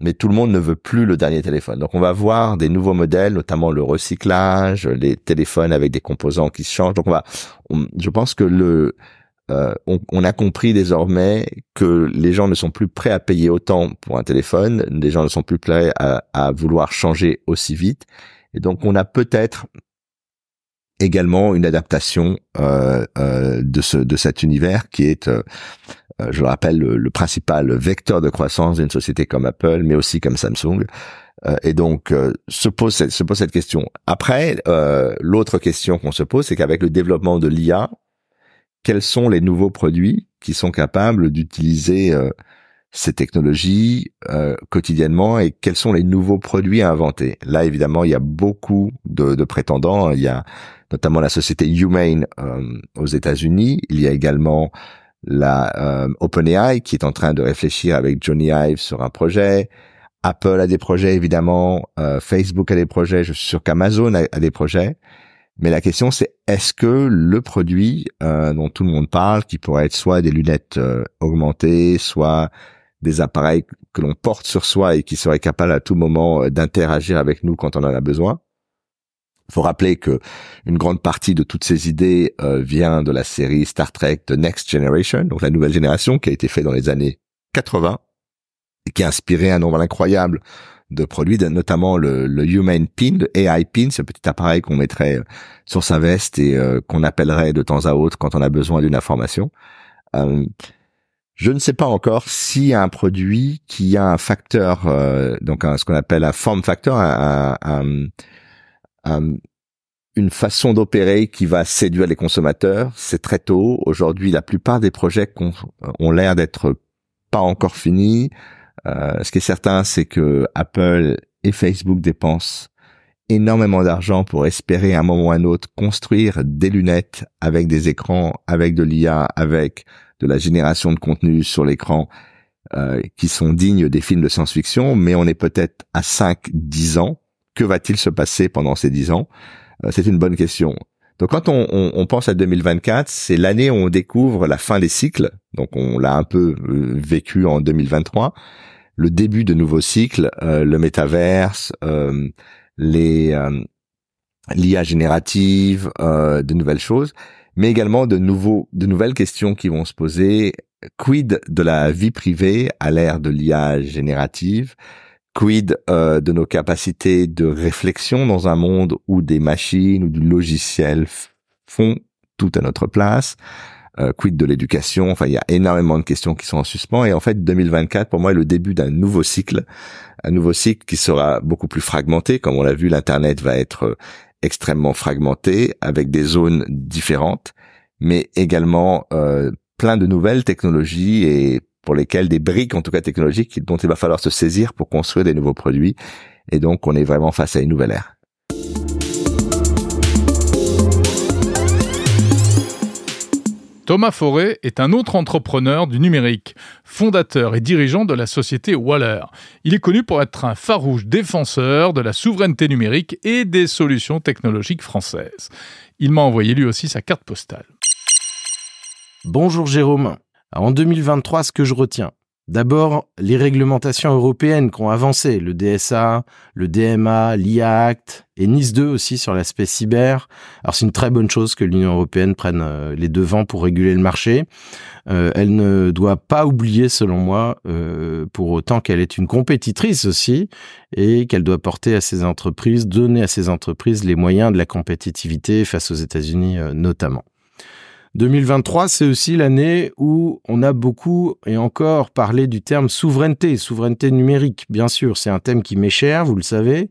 mais tout le monde ne veut plus le dernier téléphone. Donc on va voir des nouveaux modèles, notamment le recyclage, les téléphones avec des composants qui se changent. Donc on va, je pense que le, euh, on, a compris désormais que les gens ne sont plus prêts à payer autant pour un téléphone, les gens ne sont plus prêts à, à vouloir changer aussi vite, et donc on a peut-être également une adaptation euh, euh, de ce de cet univers qui est euh, euh, je le rappelle, le, principal vecteur de croissance d'une société comme Apple, mais aussi comme Samsung. Euh, et donc, euh, se, pose se pose cette question. Après, l'autre question qu'on se pose, c'est qu'avec le développement de l'IA, quels sont les nouveaux produits qui sont capables d'utiliser ces technologies quotidiennement et quels sont les nouveaux produits à inventer. Là, évidemment, il y a beaucoup de, de prétendants. Il y a notamment la société Humane aux États-Unis. Il y a également la euh, OpenAI qui est en train de réfléchir avec Johnny Ive sur un projet. Apple a des projets évidemment, euh, Facebook a des projets, je suis sûr qu'Amazon a, des projets. Mais la question c'est est-ce que le produit euh, dont tout le monde parle, qui pourrait être soit des lunettes augmentées, soit des appareils que l'on porte sur soi et qui seraient capables à tout moment d'interagir avec nous quand on en a besoin, il faut rappeler que une grande partie de toutes ces idées euh, vient de la série Star Trek The Next Generation, donc la nouvelle génération qui a été faite dans les années 80 et qui a inspiré un nombre incroyable de produits, notamment le, le Human Pin, le AI Pin, ce petit appareil qu'on mettrait euh, sur sa veste et euh, qu'on appellerait de temps à autre quand on a besoin d'une information. Je ne sais pas encore a un produit qui a un facteur, donc ce qu'on appelle un form factor, un, un euh, une façon d'opérer qui va séduire les consommateurs. C'est très tôt. Aujourd'hui, la plupart des projets ont, l'air d'être pas encore finis. Euh, ce qui est certain, c'est que Apple et Facebook dépensent énormément d'argent pour espérer à un moment ou à un autre construire des lunettes avec des écrans, avec de l'IA, avec de la génération de contenu sur l'écran euh, qui sont dignes des films de science-fiction, mais on est peut-être à 5-10 ans que va-t-il se passer pendant ces dix ans? Euh, C'est une bonne question. Donc quand on, pense à 2024, c'est l'année où on découvre la fin des cycles. Donc on l'a un peu euh, vécu en 2023. Le début de nouveaux cycles, euh, le métaverse, les l'IA générative, de nouvelles choses, mais également de nouveaux, de nouvelles questions qui vont se poser. Quid de la vie privée à l'ère de l'IA générative? Quid euh, de nos capacités de réflexion dans un monde où des machines ou du logiciel font tout à notre place? Euh, Quid de l'éducation? Enfin, il y a énormément de questions qui sont en suspens. Et en fait, 2024, pour moi, est le début d'un nouveau cycle. Un nouveau cycle qui sera beaucoup plus fragmenté. Comme on l'a vu, l'Internet va être euh, extrêmement fragmenté, avec des zones différentes, mais également euh, plein de nouvelles technologies et pour lesquels des briques, en tout cas technologiques, dont il va falloir se saisir pour construire des nouveaux produits. Et donc, on est vraiment face à une nouvelle ère. Thomas Forêt est un autre entrepreneur du numérique, fondateur et dirigeant de la société Waller. Il est connu pour être un farouche défenseur de la souveraineté numérique et des solutions technologiques françaises. Il m'a envoyé lui aussi sa carte postale. Bonjour Jérôme. En 2023, ce que je retiens, D'abord, les réglementations européennes qui ont avancé, le DSA, le DMA, l'IA Act et Nice 2 aussi sur l'aspect cyber. Alors c'est une très bonne chose que l'Union européenne prenne euh, les devants pour réguler le marché. Euh, elle ne doit pas oublier, selon moi, euh, pour autant qu'elle est une compétitrice aussi et qu'elle doit porter à ses entreprises, donner à ses entreprises les moyens de la compétitivité face aux États-Unis notamment. 2023, c'est aussi l'année où on a beaucoup et encore parlé du terme souveraineté, souveraineté numérique. Bien sûr, c'est un thème qui m'est cher, vous le savez.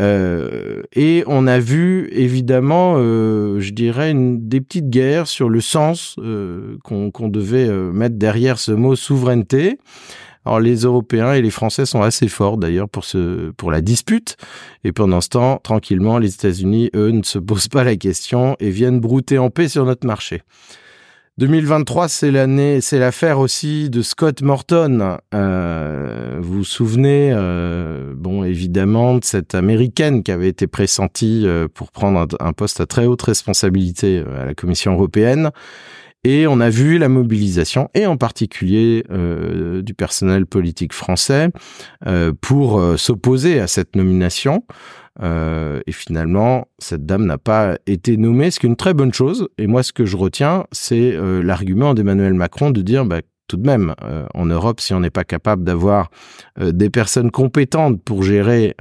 Euh, et on a vu évidemment, euh, je dirais, des petites guerres sur le sens euh, qu'on devait mettre derrière ce mot souveraineté. Alors les Européens et les Français sont assez forts d'ailleurs pour la dispute et pendant ce temps, tranquillement, les États-Unis eux ne se posent pas la question et viennent brouter en paix sur notre marché. 2023, c'est l'année, c'est l'affaire aussi de Scott Morton. Euh, vous vous souvenez, euh, bon, évidemment, de cette américaine qui avait été pressentie euh, pour prendre un, poste à très haute responsabilité à la Commission européenne et on a vu la mobilisation, et en particulier euh, du personnel politique français, euh, pour euh, s'opposer à cette nomination. et finalement, cette dame n'a pas été nommée, ce qui est une très bonne chose. Et moi, ce que je retiens, c'est l'argument d'Emmanuel Macron de dire, bah, tout de même, en Europe, si on n'est pas capable d'avoir des personnes compétentes pour gérer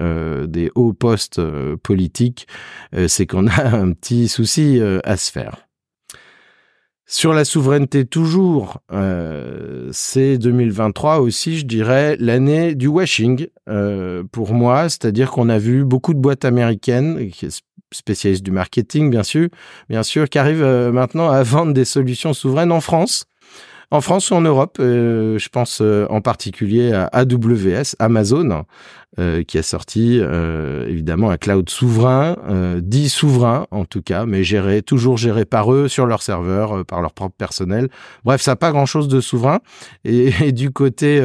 des hauts postes politiques, c'est qu'on a un petit souci à se faire. Sur la souveraineté toujours, euh, c'est 2023 aussi, je dirais, l'année du washing euh, pour moi, c'est-à-dire qu'on a vu beaucoup de boîtes américaines, spécialistes du marketing bien sûr, bien sûr, qui arrivent euh, maintenant à vendre des solutions souveraines en France en France ou en Europe, euh, je pense euh, en particulier à AWS, Amazon, euh, qui a sorti évidemment un cloud souverain, dit souverain en tout cas, mais géré toujours géré par eux sur leur serveur, par leur propre personnel. Bref, ça n'a pas grand-chose de souverain. Et, du côté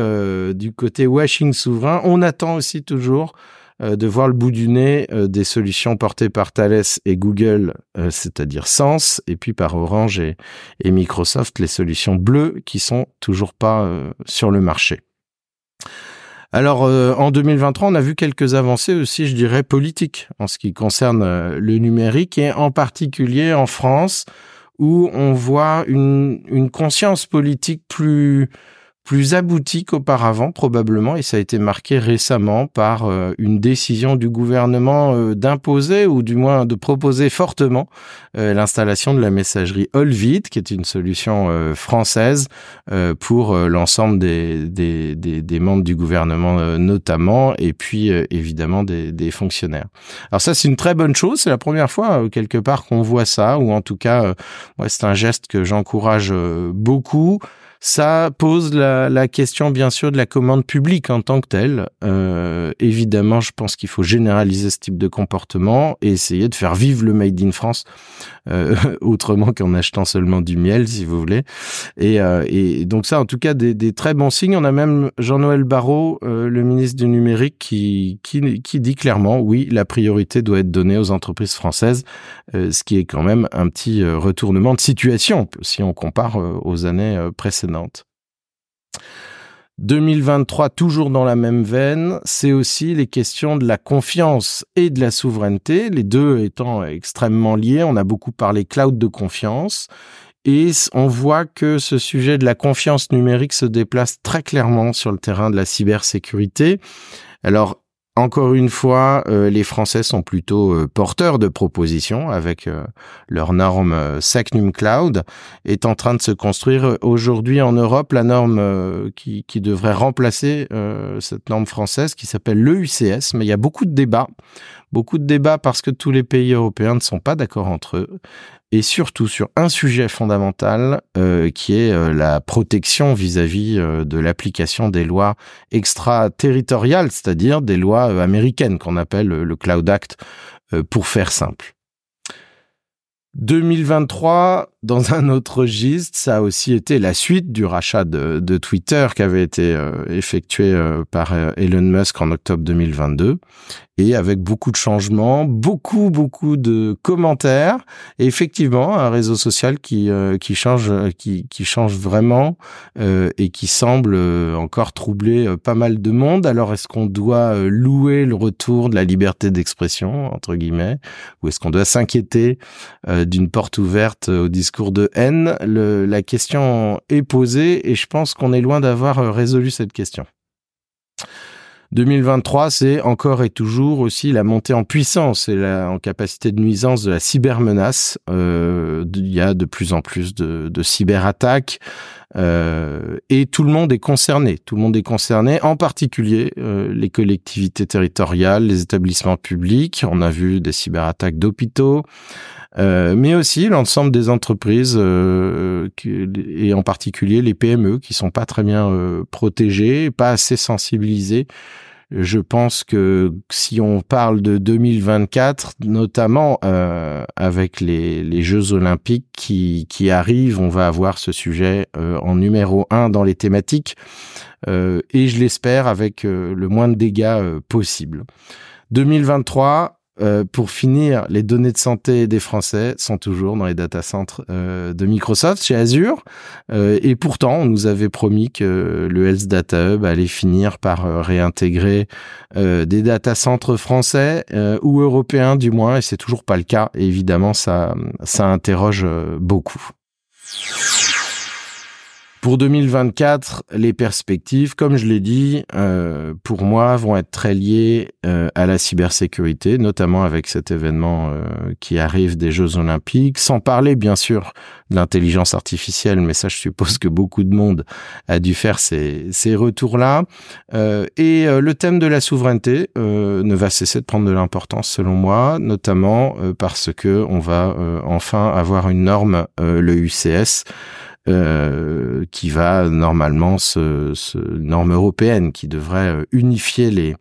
du côté washing souverain, on attend aussi toujours de voir le bout du nez euh, des solutions portées par Thales et Google, euh, c'est-à-dire Sens, et puis par Orange et, Microsoft, les solutions bleues qui sont toujours pas sur le marché. Alors en 2023, on a vu quelques avancées aussi, je dirais, politiques en ce qui concerne le numérique et en particulier en France où on voit une conscience politique plus plus abouti qu'auparavant probablement et ça a été marqué récemment par euh, une décision du gouvernement euh, d'imposer ou du moins de proposer fortement euh, l'installation de la messagerie Olvit qui est une solution française pour l'ensemble des, membres du gouvernement notamment et puis évidemment des, des, fonctionnaires. Alors ça c'est une très bonne chose, c'est la première fois quelque part qu'on voit ça ou en tout cas ouais, c'est un geste que j'encourage beaucoup. Ça pose la, question, bien sûr, de la commande publique en tant que telle. Euh, évidemment, je pense qu'il faut généraliser ce type de comportement et essayer de faire vivre le Made in France euh, autrement qu'en achetant seulement du miel, si vous voulez. Et, euh, donc ça, en tout cas, des, très bons signes. On a même Jean-Noël Barrot, le ministre du numérique, qui, dit clairement, oui, la priorité doit être donnée aux entreprises françaises, ce qui est quand même un petit retournement de situation si on compare aux années précédentes. 2023, toujours dans la même veine, c'est aussi les questions de la confiance et de la souveraineté, les deux étant extrêmement liés. On a beaucoup parlé cloud de confiance et on voit que ce sujet de la confiance numérique se déplace très clairement sur le terrain de la cybersécurité. Alors, encore une fois, euh, les Français sont plutôt euh, porteurs de propositions avec euh, leur norme SecNum Cloud est en train de se construire aujourd'hui en Europe la norme qui, qui, devrait remplacer cette norme française qui s'appelle l'EUCS. Mais il y a beaucoup de débats, beaucoup de débats parce que tous les pays européens ne sont pas d'accord entre eux et surtout sur un sujet fondamental euh, qui est euh, la protection vis-à-vis euh, de l'application des lois extraterritoriales, c'est-à-dire des lois américaines qu'on appelle le Cloud Act pour faire simple. 2023, dans un autre registre, ça a aussi été la suite du rachat de, Twitter qui avait été euh, effectué euh, par euh, Elon Musk en octobre 2022 et avec beaucoup de changements, beaucoup beaucoup de commentaires et effectivement un réseau social qui qui change qui qui change vraiment et qui semble encore troubler pas mal de monde. Alors est-ce qu'on doit louer le retour de la liberté d'expression entre guillemets ou est-ce qu'on doit s'inquiéter d'une porte ouverte au discours de haine, la question est posée et je pense qu'on est loin d'avoir euh, résolu cette question. 2023, c'est encore et toujours aussi la montée en puissance et en capacité de nuisance de la cybermenace. Euh, il y a de plus en plus de, cyberattaques euh, et tout le monde est concerné. Tout le monde est concerné, en particulier les collectivités territoriales, les établissements publics. On a vu des cyberattaques d'hôpitaux. Euh, mais aussi l'ensemble des entreprises euh, et en particulier les PME qui sont pas très bien euh, protégées, pas assez sensibilisées. Je pense que si on parle de 2024, notamment avec les, Jeux olympiques qui, qui arrivent, on va avoir ce sujet en numéro un dans les thématiques et je l'espère avec le moins de dégâts possible. 2023, euh, pour finir, les données de santé des Français sont toujours dans les data centers euh, de Microsoft chez Azure. Euh, et pourtant, on nous avait promis que le Health Data Hub allait finir par réintégrer des data centers français ou européens du moins, et c'est toujours pas le cas. Évidemment, ça, ça interroge beaucoup. Pour 2024, les perspectives, comme je l'ai dit, euh, pour moi, vont être très liées euh, à la cybersécurité, notamment avec cet événement euh, qui arrive des Jeux Olympiques, sans parler bien sûr de l'intelligence artificielle, mais ça, je suppose que beaucoup de monde a dû faire ces, ces retours-là. et le thème de la souveraineté ne va cesser de prendre de l'importance, selon moi, notamment parce que on va enfin avoir une norme, le UCS. Euh, qui va normalement ce, ce, norme européenne qui devrait euh, unifier les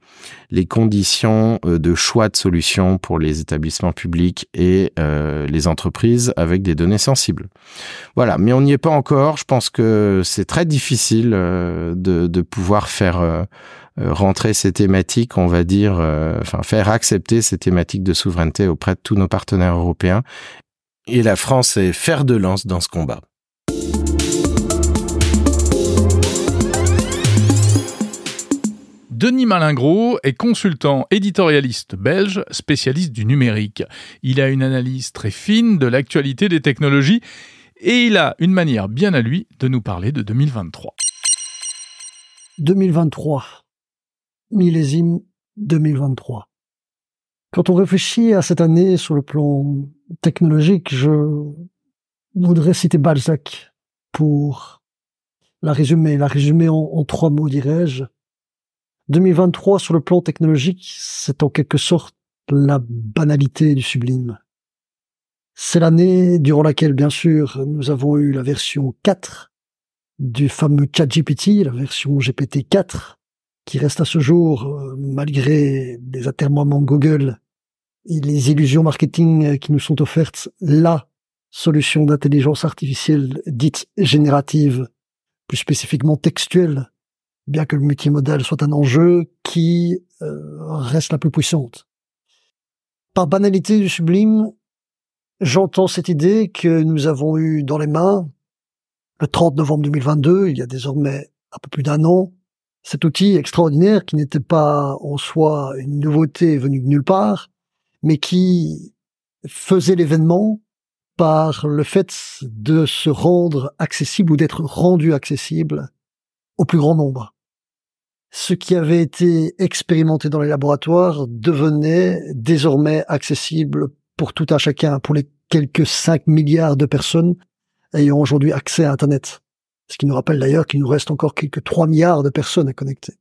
les conditions euh, de choix de solutions pour les établissements publics et les entreprises avec des données sensibles. Voilà, mais on n'y est pas encore. Je pense que c'est très difficile de, de pouvoir faire rentrer ces thématiques, on va dire, enfin faire accepter ces thématiques de souveraineté auprès de tous nos partenaires européens. Et la France est fer de lance dans ce combat. Denis Malingros est consultant éditorialiste belge, spécialiste du numérique. Il a une analyse très fine de l'actualité des technologies et il a une manière bien à lui de nous parler de 2023. 2023. Millésime 2023. Quand on réfléchit à cette année sur le plan technologique, je voudrais citer Balzac pour la résumer. La résumer en trois mots, dirais-je. 2023 sur le plan technologique, c'est en quelque sorte la banalité du sublime. C'est l'année durant laquelle, bien sûr, nous avons eu la version 4 du fameux ChatGPT, la version GPT 4, qui reste à ce jour, euh, malgré les atermoiements Google et les illusions marketing qui nous sont offertes, la solution d'intelligence artificielle dite générative, plus spécifiquement textuelle, bien que le multimodal soit un enjeu qui euh, reste la plus puissante. Par banalité du sublime, j'entends cette idée que nous avons eue dans les mains le 30 novembre 2022, il y a désormais un peu plus d'un an, cet outil extraordinaire qui n'était pas en soi une nouveauté venue de nulle part, mais qui faisait l'événement par le fait de se rendre accessible ou d'être rendu accessible au plus grand nombre ce qui avait été expérimenté dans les laboratoires devenait désormais accessible pour tout un chacun, pour les quelques 5 milliards de personnes ayant aujourd'hui accès à Internet. Ce qui nous rappelle d'ailleurs qu'il nous reste encore quelques 3 milliards de personnes à connecter.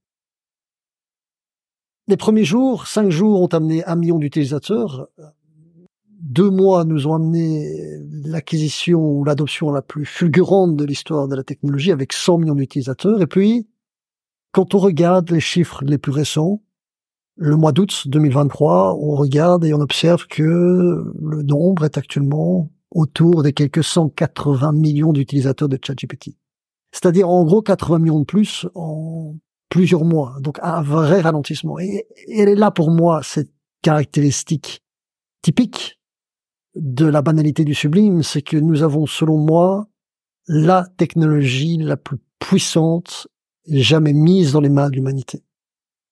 Les premiers jours, 5 jours ont amené un million d'utilisateurs. Deux mois nous ont amené l'acquisition ou l'adoption la plus fulgurante de l'histoire de la technologie avec 100 millions d'utilisateurs. Et puis, quand on regarde les chiffres les plus récents, le mois d'août 2023, on regarde et on observe que le nombre est actuellement autour des quelques 180 millions d'utilisateurs de ChatGPT. C'est-à-dire en gros 80 millions de plus en plusieurs mois. Donc un vrai ralentissement. Et, elle est là pour moi cette caractéristique typique de la banalité du sublime, c'est que nous avons selon moi la technologie la plus puissante jamais mise dans les mains de l'humanité.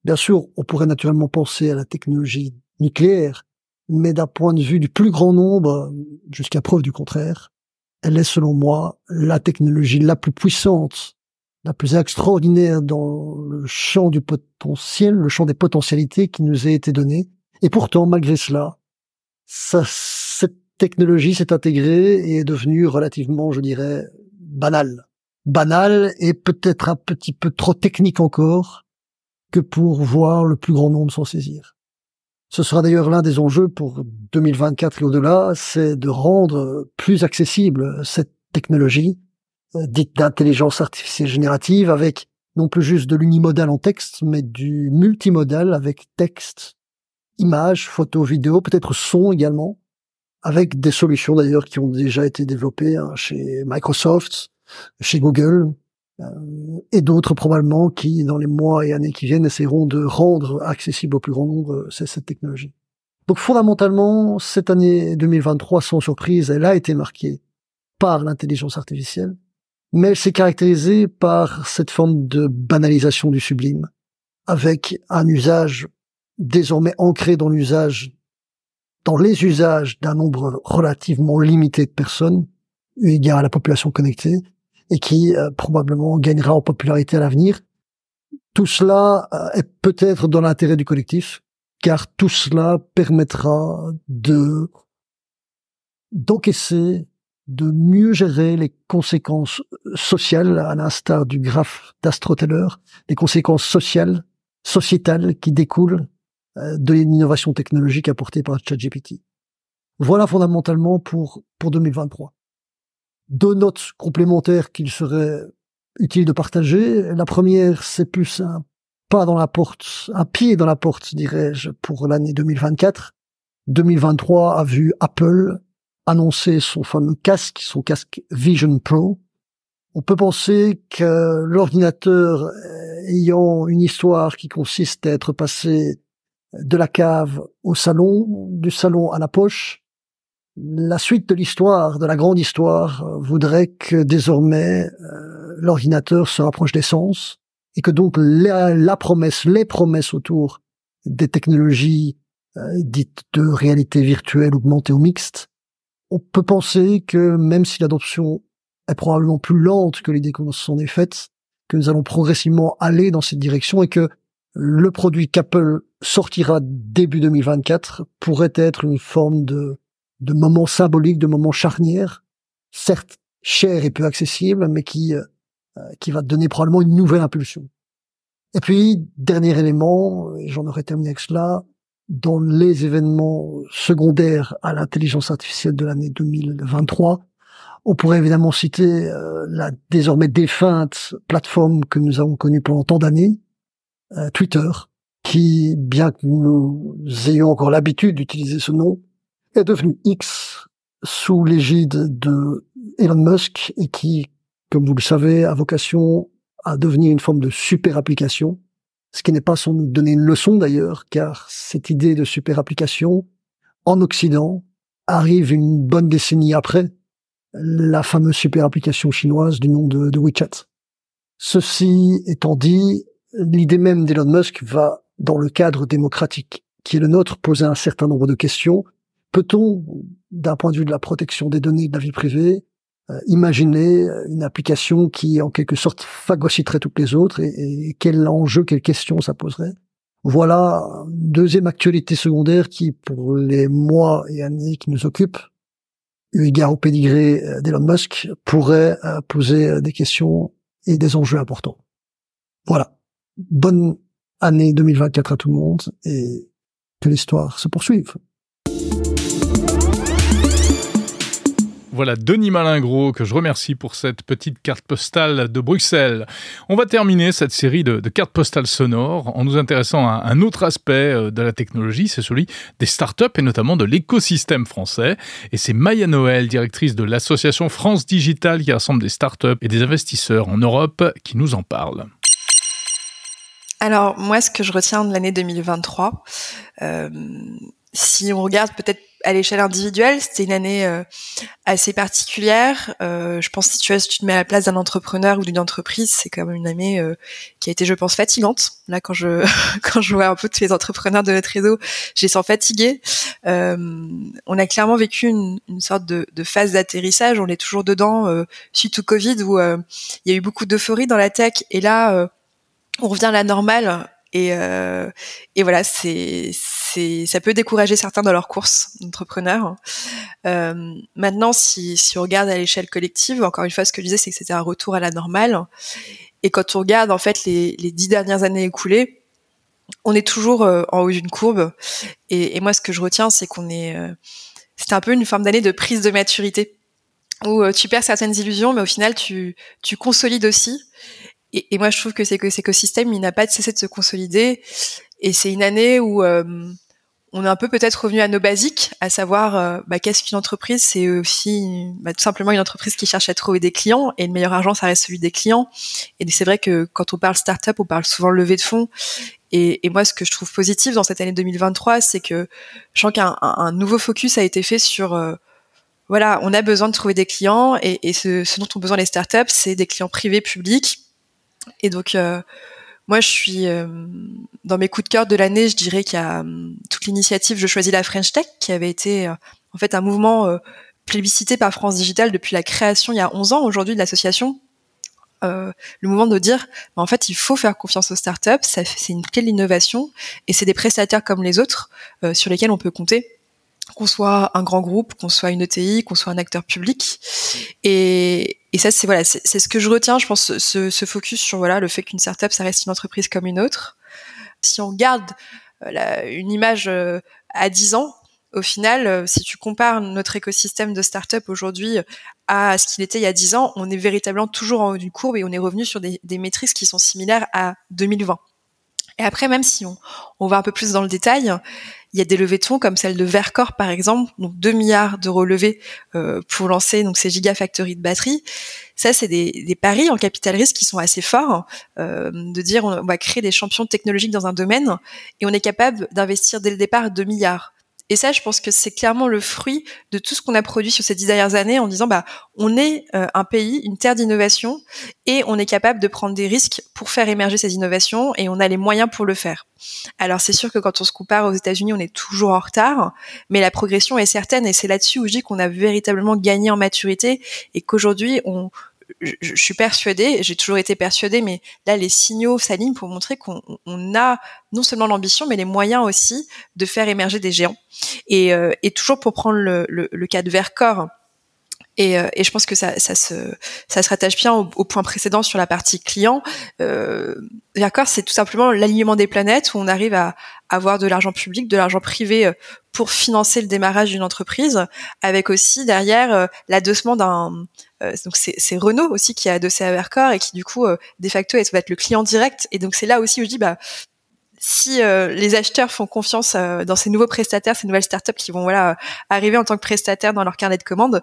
Bien sûr, on pourrait naturellement penser à la technologie nucléaire, mais d'un point de vue du plus grand nombre, jusqu'à preuve du contraire, elle est selon moi la technologie la plus puissante, la plus extraordinaire dans le champ du potentiel, le champ des potentialités qui nous a été donné. Et pourtant, malgré cela, ça, cette technologie s'est intégrée et est devenue relativement, je dirais, banale. Banale et peut-être un petit peu trop technique encore que pour voir le plus grand nombre s'en saisir. Ce sera d'ailleurs l'un des enjeux pour 2024 et au-delà, c'est de rendre plus accessible cette technologie euh, dite d'intelligence artificielle générative avec non plus juste de l'unimodal en texte, mais du multimodal avec texte, images, photos, vidéos, peut-être son également, avec des solutions d'ailleurs qui ont déjà été développées hein, chez Microsoft, chez Google, euh, et d'autres probablement qui, dans les mois et années qui viennent, essaieront de rendre accessible au plus grand nombre euh, cette technologie. Donc fondamentalement, cette année 2023, sans surprise, elle a été marquée par l'intelligence artificielle, mais elle s'est caractérisée par cette forme de banalisation du sublime, avec un usage désormais ancré dans l'usage, dans les usages d'un nombre relativement limité de personnes, eu égard à la population connectée, et qui euh, probablement gagnera en popularité à l'avenir. Tout cela euh, est peut-être dans l'intérêt du collectif, car tout cela permettra de d'encaisser, de mieux gérer les conséquences sociales, à l'instar du graphe d'Astroteller, les conséquences sociales, sociétales qui découlent de l'innovation technologique apportée par ChatGPT. Voilà fondamentalement pour, pour 2023 deux notes complémentaires qu'il serait utile de partager. La première, c'est plus un pas dans la porte, un pied dans la porte, dirais-je, pour l'année 2024. 2023 a vu Apple annoncer son fameux casque, son casque Vision Pro. On peut penser que l'ordinateur euh, ayant une histoire qui consiste à être passé de la cave au salon, du salon à la poche, la suite de l'histoire, de la grande histoire, euh, voudrait que désormais euh, l'ordinateur se rapproche des sens et que donc la, promesse, les promesses autour des technologies euh, dites de réalité virtuelle, augmentée ou mixte, on peut penser que même si l'adoption est probablement plus lente que l'idée qu'on s'en est faite, que nous allons progressivement aller dans cette direction et que le produit qu'Apple sortira début 2024 pourrait être une forme de de moments symboliques, de moments charnières, certes chers et peu accessibles, mais qui euh, qui va donner probablement une nouvelle impulsion. Et puis, dernier élément, et j'en aurais terminé avec cela, dans les événements secondaires à l'intelligence artificielle de l'année 2023, on pourrait évidemment citer euh, la désormais défunte plateforme que nous avons connue pendant tant d'années, euh, Twitter, qui, bien que nous ayons encore l'habitude d'utiliser ce nom, est devenu X sous l'égide de Elon Musk et qui, comme vous le savez, a vocation à devenir une forme de super application. Ce qui n'est pas sans nous donner une leçon d'ailleurs, car cette idée de super application, en Occident, arrive une bonne décennie après la fameuse super application chinoise du nom de, de WeChat. Ceci étant dit, l'idée même d'Elon Musk va, dans le cadre démocratique qui est le nôtre, poser un certain nombre de questions Peut-on, d'un point de vue de la protection des données de la vie privée, euh, imaginer une application qui, en quelque sorte, phagocyterait toutes les autres et, quel enjeu, quelle question ça poserait? Voilà une deuxième actualité secondaire qui, pour les mois et années qui nous occupent, eu égard au pédigré euh, d'Elon Musk, pourrait euh, poser des questions et des enjeux importants. Voilà. Bonne année 2024 à tout le monde et que l'histoire se poursuive. Voilà, Denis Malingros, que je remercie pour cette petite carte postale de Bruxelles. On va terminer cette série de, cartes postales sonores en nous intéressant à un autre aspect euh, de la technologie, c'est celui des startups et notamment de l'écosystème français. Et c'est Maya Noël, directrice de l'association France Digital qui rassemble des startups et des investisseurs en Europe, qui nous en parle. Alors moi, ce que je retiens de l'année 2023, euh, si on regarde peut-être à l'échelle individuelle, c'était une année euh, assez particulière. Euh, je pense si tu, si tu te mets à la place d'un entrepreneur ou d'une entreprise, c'est quand même une année euh, qui a été, je pense, fatigante. Là, quand je quand je vois un peu tous les entrepreneurs de notre réseau, je les sens fatigués. on a clairement vécu une, une sorte de, de phase d'atterrissage. On est toujours dedans suite au Covid où il y a eu beaucoup d'euphorie dans la tech et là on revient à la normale et, euh, et voilà, c'est, c'est, ça peut décourager certains dans leur course d'entrepreneurs. Euh, maintenant, si, si on regarde à l'échelle collective, encore une fois, ce que je disais, c'est que c'était un retour à la normale. Et quand on regarde en fait les, les dix dernières années écoulées, on est toujours euh, en haut d'une courbe. Et, et, moi, ce que je retiens, c'est qu'on est, euh, c'était un peu une forme d'année de prise de maturité où euh, tu perds certaines illusions, mais au final, tu, tu consolides aussi. Et, et, moi, je trouve que que cet écosystème, il n'a pas cessé de se consolider. Et c'est une année où euh, on est un peu peut-être revenu à nos basiques, à savoir euh, bah, qu'est-ce qu'une entreprise? C'est aussi bah, tout simplement une entreprise qui cherche à trouver des clients. Et le meilleur argent, ça reste celui des clients. Et c'est vrai que quand on parle startup, on parle souvent levée de fonds. Et, et, moi, ce que je trouve positif dans cette année 2023, c'est que je sens qu'un un, nouveau focus a été fait sur euh, voilà, on a besoin de trouver des clients et, et ce, ce, dont ont besoin les startups, c'est des clients privés, publics et donc, euh, moi, je suis euh, dans mes coups de cœur de l'année. Je dirais qu'il euh, toute l'initiative Je choisis la French Tech, qui avait été en fait un mouvement plébiscité par France Digital depuis la création il y a 11 ans aujourd'hui de l'association. le mouvement de dire, bah, en fait, il faut faire confiance aux startups. c'est une clé de l'innovation, et c'est des prestataires comme les autres sur lesquels on peut compter qu'on soit un grand groupe, qu'on soit une ETI, qu'on soit un acteur public. Et, et ça, c'est voilà, c'est ce que je retiens. Je pense ce, ce focus sur voilà le fait qu'une startup, ça reste une entreprise comme une autre. Si on garde euh, une image euh, à 10 ans, au final, euh, si tu compares notre écosystème de startup aujourd'hui à ce qu'il était il y a 10 ans, on est véritablement toujours en haut d'une courbe et on est revenu sur des, des métriques qui sont similaires à 2020. Et après, même si on, on va un peu plus dans le détail, il y a des levées de comme celle de Vercor par exemple, donc 2 milliards d'euros levés euh, pour lancer donc ces gigafactories de batteries. Ça, c'est des, des, paris en capital risque qui sont assez forts, euh, de dire on va créer des champions technologiques dans un domaine et on est capable d'investir dès le départ 2 milliards. Et ça, je pense que c'est clairement le fruit de tout ce qu'on a produit sur ces dix dernières années en disant, bah, on est euh, un pays, une terre d'innovation, et on est capable de prendre des risques pour faire émerger ces innovations, et on a les moyens pour le faire. Alors c'est sûr que quand on se compare aux États-Unis, on est toujours en retard, mais la progression est certaine, et c'est là-dessus où je dis qu'on a véritablement gagné en maturité, et qu'aujourd'hui, on, je, suis persuadée, j'ai toujours été persuadée, mais là les signaux s'alignent pour montrer qu'on a non seulement l'ambition, mais les moyens aussi de faire émerger des géants. Et, euh, et toujours pour prendre le, le, le cas de Vercor, et, euh, et, je pense que ça, ça, se, ça se rattache bien au, point précédent sur la partie client. Euh, c'est tout simplement l'alignement des planètes où on arrive à avoir de l'argent public, de l'argent privé euh, pour financer le démarrage d'une entreprise, avec aussi derrière euh, l'adossement d'un donc c'est Renault aussi qui a adossé à Vercor et qui du coup de facto va être le client direct. Et donc c'est là aussi où je dis bah si les acheteurs font confiance dans ces nouveaux prestataires, ces nouvelles startups qui vont voilà arriver en tant que prestataires dans leur carnet de commandes,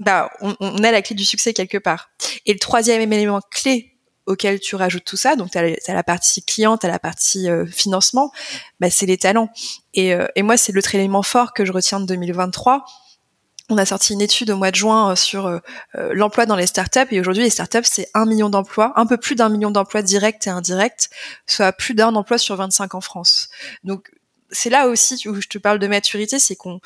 bah, on, on, a la clé du succès quelque part. Et le troisième élément clé auquel tu rajoutes tout ça, donc tu as, la partie client, tu as la partie euh, financement, bah, c'est les talents. Et, euh, et moi, c'est l'autre élément fort que je retiens de 2023. On a sorti une étude au mois de juin euh, sur l'emploi dans les startups et aujourd'hui les startups c'est un million d'emplois, un peu plus d'un million d'emplois directs et indirects, soit plus d'un emploi sur 25 en France. Donc c'est là aussi où je te parle de maturité, c'est qu'on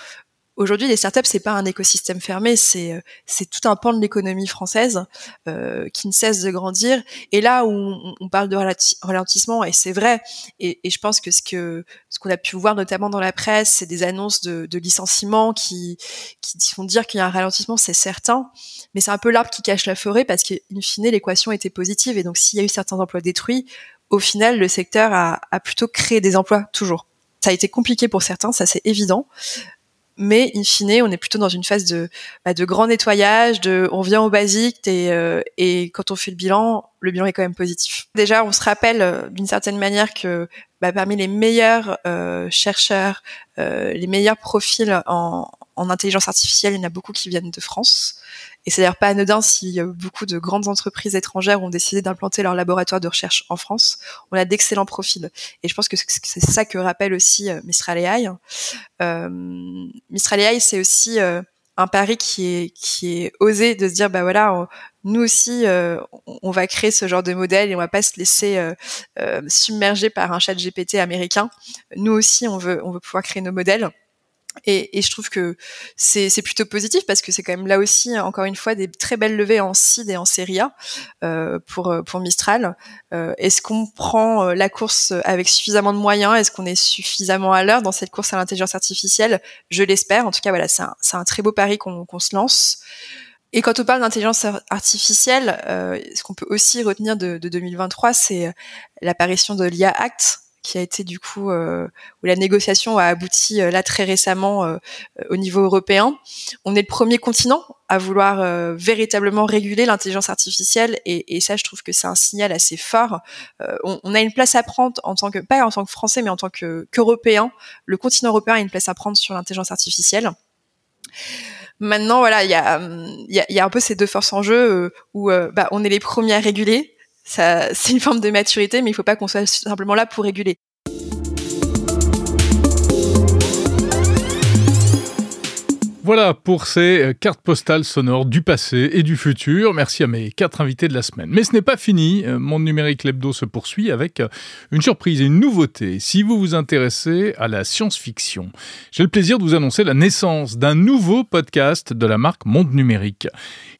Aujourd'hui, les startups, c'est pas un écosystème fermé, c'est euh, c'est tout un pan de l'économie française euh, qui ne cesse de grandir. Et là où on, parle de ralentissement, et c'est vrai, et, et, je pense que ce que ce qu'on a pu voir notamment dans la presse, c'est des annonces de, de licenciements qui qui font dire qu'il y a un ralentissement, c'est certain. Mais c'est un peu l'arbre qui cache la forêt parce qu'in fine, l'équation était positive. Et donc, s'il y a eu certains emplois détruits, au final, le secteur a, a plutôt créé des emplois toujours. Ça a été compliqué pour certains, ça c'est évident. Mais in fine, on est plutôt dans une phase de, bah, de grand nettoyage, de, on vient au basique et, euh, et quand on fait le bilan, le bilan est quand même positif. Déjà, on se rappelle euh, d'une certaine manière que bah, parmi les meilleurs euh, chercheurs, les meilleurs profils en, en intelligence artificielle, il y en a beaucoup qui viennent de France. Et c'est d'ailleurs pas anodin si beaucoup de grandes entreprises étrangères ont décidé d'implanter leur laboratoire de recherche en France. On a d'excellents profils. Et je pense que c'est ça que rappelle aussi euh, Mistral AI. Euh, Mistral AI, c'est aussi euh, un pari qui est osé de se dire bah voilà nous aussi euh, on va créer ce genre de modèle et on va pas se laisser euh, submerger par un chat GPT américain nous aussi on veut pouvoir créer nos modèles et, et, je trouve que c'est plutôt positif parce que c'est quand même là aussi, encore une fois, des très belles levées en CID et en Serie A euh, pour, pour Mistral. Euh, Est-ce qu'on prend euh, la course avec suffisamment de moyens? Est-ce qu'on est suffisamment à l'heure dans cette course à l'intelligence artificielle? Je l'espère. En tout cas, voilà, c'est un, un, très beau pari qu'on se lance. Et quand on parle d'intelligence artificielle, euh, ce qu'on peut aussi retenir de, de 2023, c'est l'apparition de l'IA Act, qui a été du coup euh, où la négociation a abouti euh, là très récemment euh, au niveau européen. On est le premier continent à vouloir véritablement réguler l'intelligence artificielle et, et, ça, je trouve que c'est un signal assez fort. On, on, a une place à prendre en tant que pas en tant que Français, mais en tant que qu'Européen. Le continent européen a une place à prendre sur l'intelligence artificielle. Maintenant, voilà, il y a, y, a, y a un peu ces deux forces en jeu où bah, on est les premiers à réguler, c'est une forme de maturité, mais il faut pas qu'on soit simplement là pour réguler. Voilà pour ces euh, cartes postales sonores du passé et du futur. Merci à mes quatre invités de la semaine. Mais ce n'est pas fini. Euh, Monde numérique Lebdo se poursuit avec euh, une surprise et une nouveauté. Si vous vous intéressez à la science-fiction, j'ai le plaisir de vous annoncer la naissance d'un nouveau podcast de la marque Monde numérique.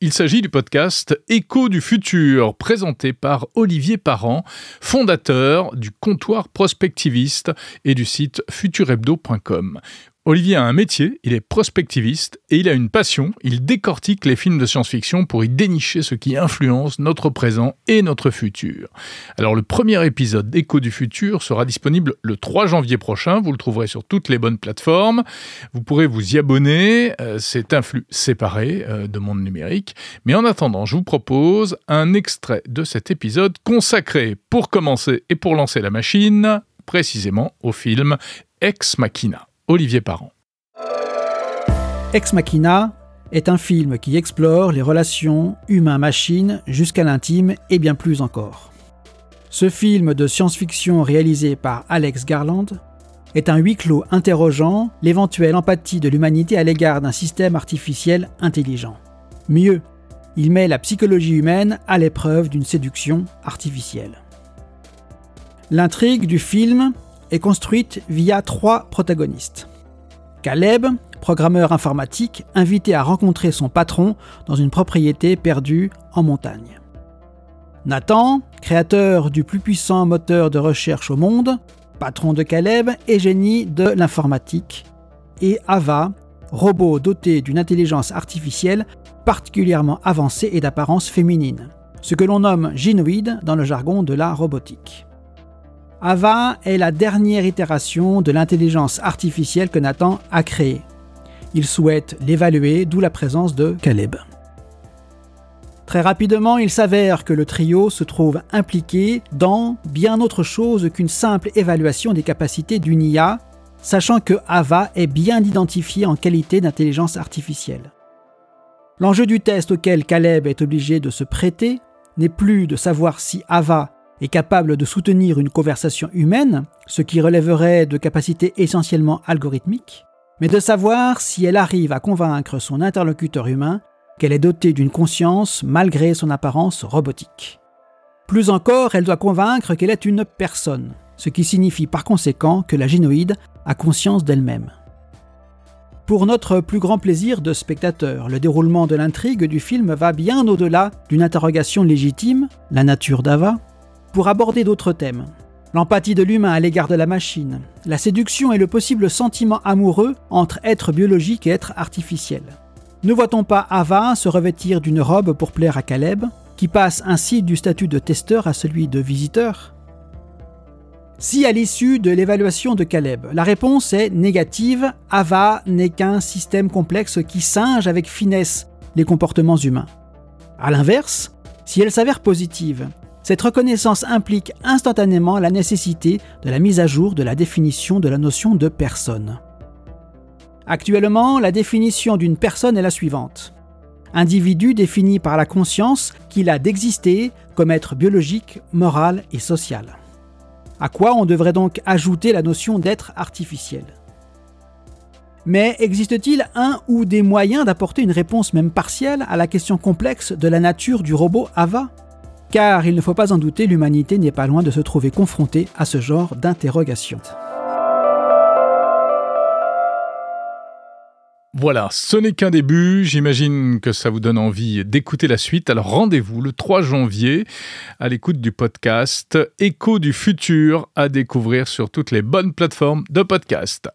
Il s'agit du podcast Écho du futur, présenté par Olivier Parent, fondateur du comptoir prospectiviste et du site futurhebdo.com. Olivier a un métier, il est prospectiviste et il a une passion, il décortique les films de science-fiction pour y dénicher ce qui influence notre présent et notre futur. Alors le premier épisode d'Écho du futur sera disponible le 3 janvier prochain, vous le trouverez sur toutes les bonnes plateformes, vous pourrez vous y abonner, euh, c'est un flux séparé euh, de monde numérique, mais en attendant je vous propose un extrait de cet épisode consacré pour commencer et pour lancer la machine, précisément au film Ex Machina. Olivier Parent. Ex Machina est un film qui explore les relations humain-machine jusqu'à l'intime et bien plus encore. Ce film de science-fiction réalisé par Alex Garland est un huis clos interrogeant l'éventuelle empathie de l'humanité à l'égard d'un système artificiel intelligent. Mieux, il met la psychologie humaine à l'épreuve d'une séduction artificielle. L'intrigue du film construite via trois protagonistes. Caleb, programmeur informatique, invité à rencontrer son patron dans une propriété perdue en montagne. Nathan, créateur du plus puissant moteur de recherche au monde, patron de Caleb et génie de l'informatique. Et Ava, robot doté d'une intelligence artificielle particulièrement avancée et d'apparence féminine, ce que l'on nomme gynoïde dans le jargon de la robotique. Ava est la dernière itération de l'intelligence artificielle que Nathan a créée. Il souhaite l'évaluer, d'où la présence de Caleb. Très rapidement, il s'avère que le trio se trouve impliqué dans bien autre chose qu'une simple évaluation des capacités d'une IA, sachant que Ava est bien identifiée en qualité d'intelligence artificielle. L'enjeu du test auquel Caleb est obligé de se prêter n'est plus de savoir si Ava est capable de soutenir une conversation humaine, ce qui relèverait de capacités essentiellement algorithmiques, mais de savoir si elle arrive à convaincre son interlocuteur humain qu'elle est dotée d'une conscience malgré son apparence robotique. Plus encore, elle doit convaincre qu'elle est une personne, ce qui signifie par conséquent que la génoïde a conscience d'elle-même. Pour notre plus grand plaisir de spectateur, le déroulement de l'intrigue du film va bien au-delà d'une interrogation légitime, la nature d'Ava, pour aborder d'autres thèmes. L'empathie de l'humain à l'égard de la machine, la séduction et le possible sentiment amoureux entre être biologique et être artificiel. Ne voit-on pas Ava se revêtir d'une robe pour plaire à Caleb, qui passe ainsi du statut de testeur à celui de visiteur? Si à l'issue de l'évaluation de Caleb, la réponse est négative, AVA n'est qu'un système complexe qui singe avec finesse les comportements humains. A l'inverse, si elle s'avère positive, cette reconnaissance implique instantanément la nécessité de la mise à jour de la définition de la notion de personne. Actuellement, la définition d'une personne est la suivante. Individu défini par la conscience qu'il a d'exister comme être biologique, moral et social. À quoi on devrait donc ajouter la notion d'être artificiel? Mais existe-t-il un ou des moyens d'apporter une réponse même partielle à la question complexe de la nature du robot Ava? Car il ne faut pas en douter, l'humanité n'est pas loin de se trouver confrontée à ce genre d'interrogation. Voilà, ce n'est qu'un début. J'imagine que ça vous donne envie d'écouter la suite. Alors rendez-vous le 3 janvier à l'écoute du podcast Écho du futur à découvrir sur toutes les bonnes plateformes de podcast.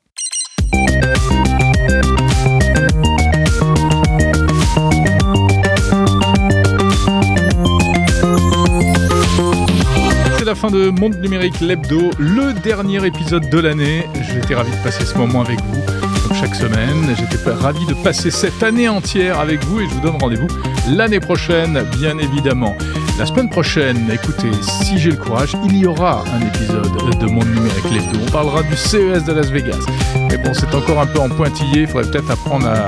Fin de Monde Numérique l'hebdo, le dernier épisode de l'année. J'étais ravi de passer ce moment avec vous chaque semaine. J'étais ravi de passer cette année entière avec vous et je vous donne rendez-vous l'année prochaine, bien évidemment. La semaine prochaine, écoutez, si j'ai le courage, il y aura un épisode de Monde Numérique l'hebdo. On parlera du CES de Las Vegas. Mais bon, c'est encore un peu en pointillé. Il faudrait peut-être apprendre à,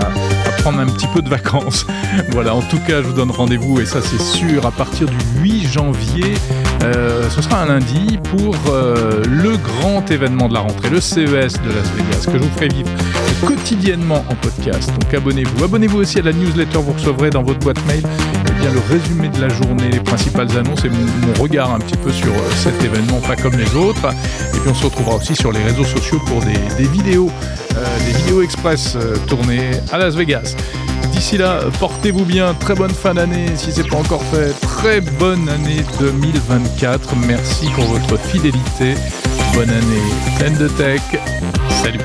prendre un petit peu de vacances. voilà, en tout cas, je vous donne rendez-vous, et ça c'est sûr, à partir du 8 janvier. Euh, ce sera un lundi pour euh, le grand événement de la rentrée, le CES de Las Vegas, que je vous ferai vivre quotidiennement en podcast. Donc abonnez-vous. Abonnez-vous aussi à la newsletter, vous recevrez dans votre boîte mail eh bien, le résumé de la journée, les principales annonces et mon, regard un petit peu sur euh, cet événement, pas comme les autres. Et puis on se retrouvera aussi sur les réseaux sociaux pour des, vidéos, des vidéos express tournées à Las Vegas. D'ici là, portez-vous bien, très bonne fin d'année si c'est pas encore fait, très bonne année 2024. Merci pour votre fidélité. Bonne année pleine de tech. Salut.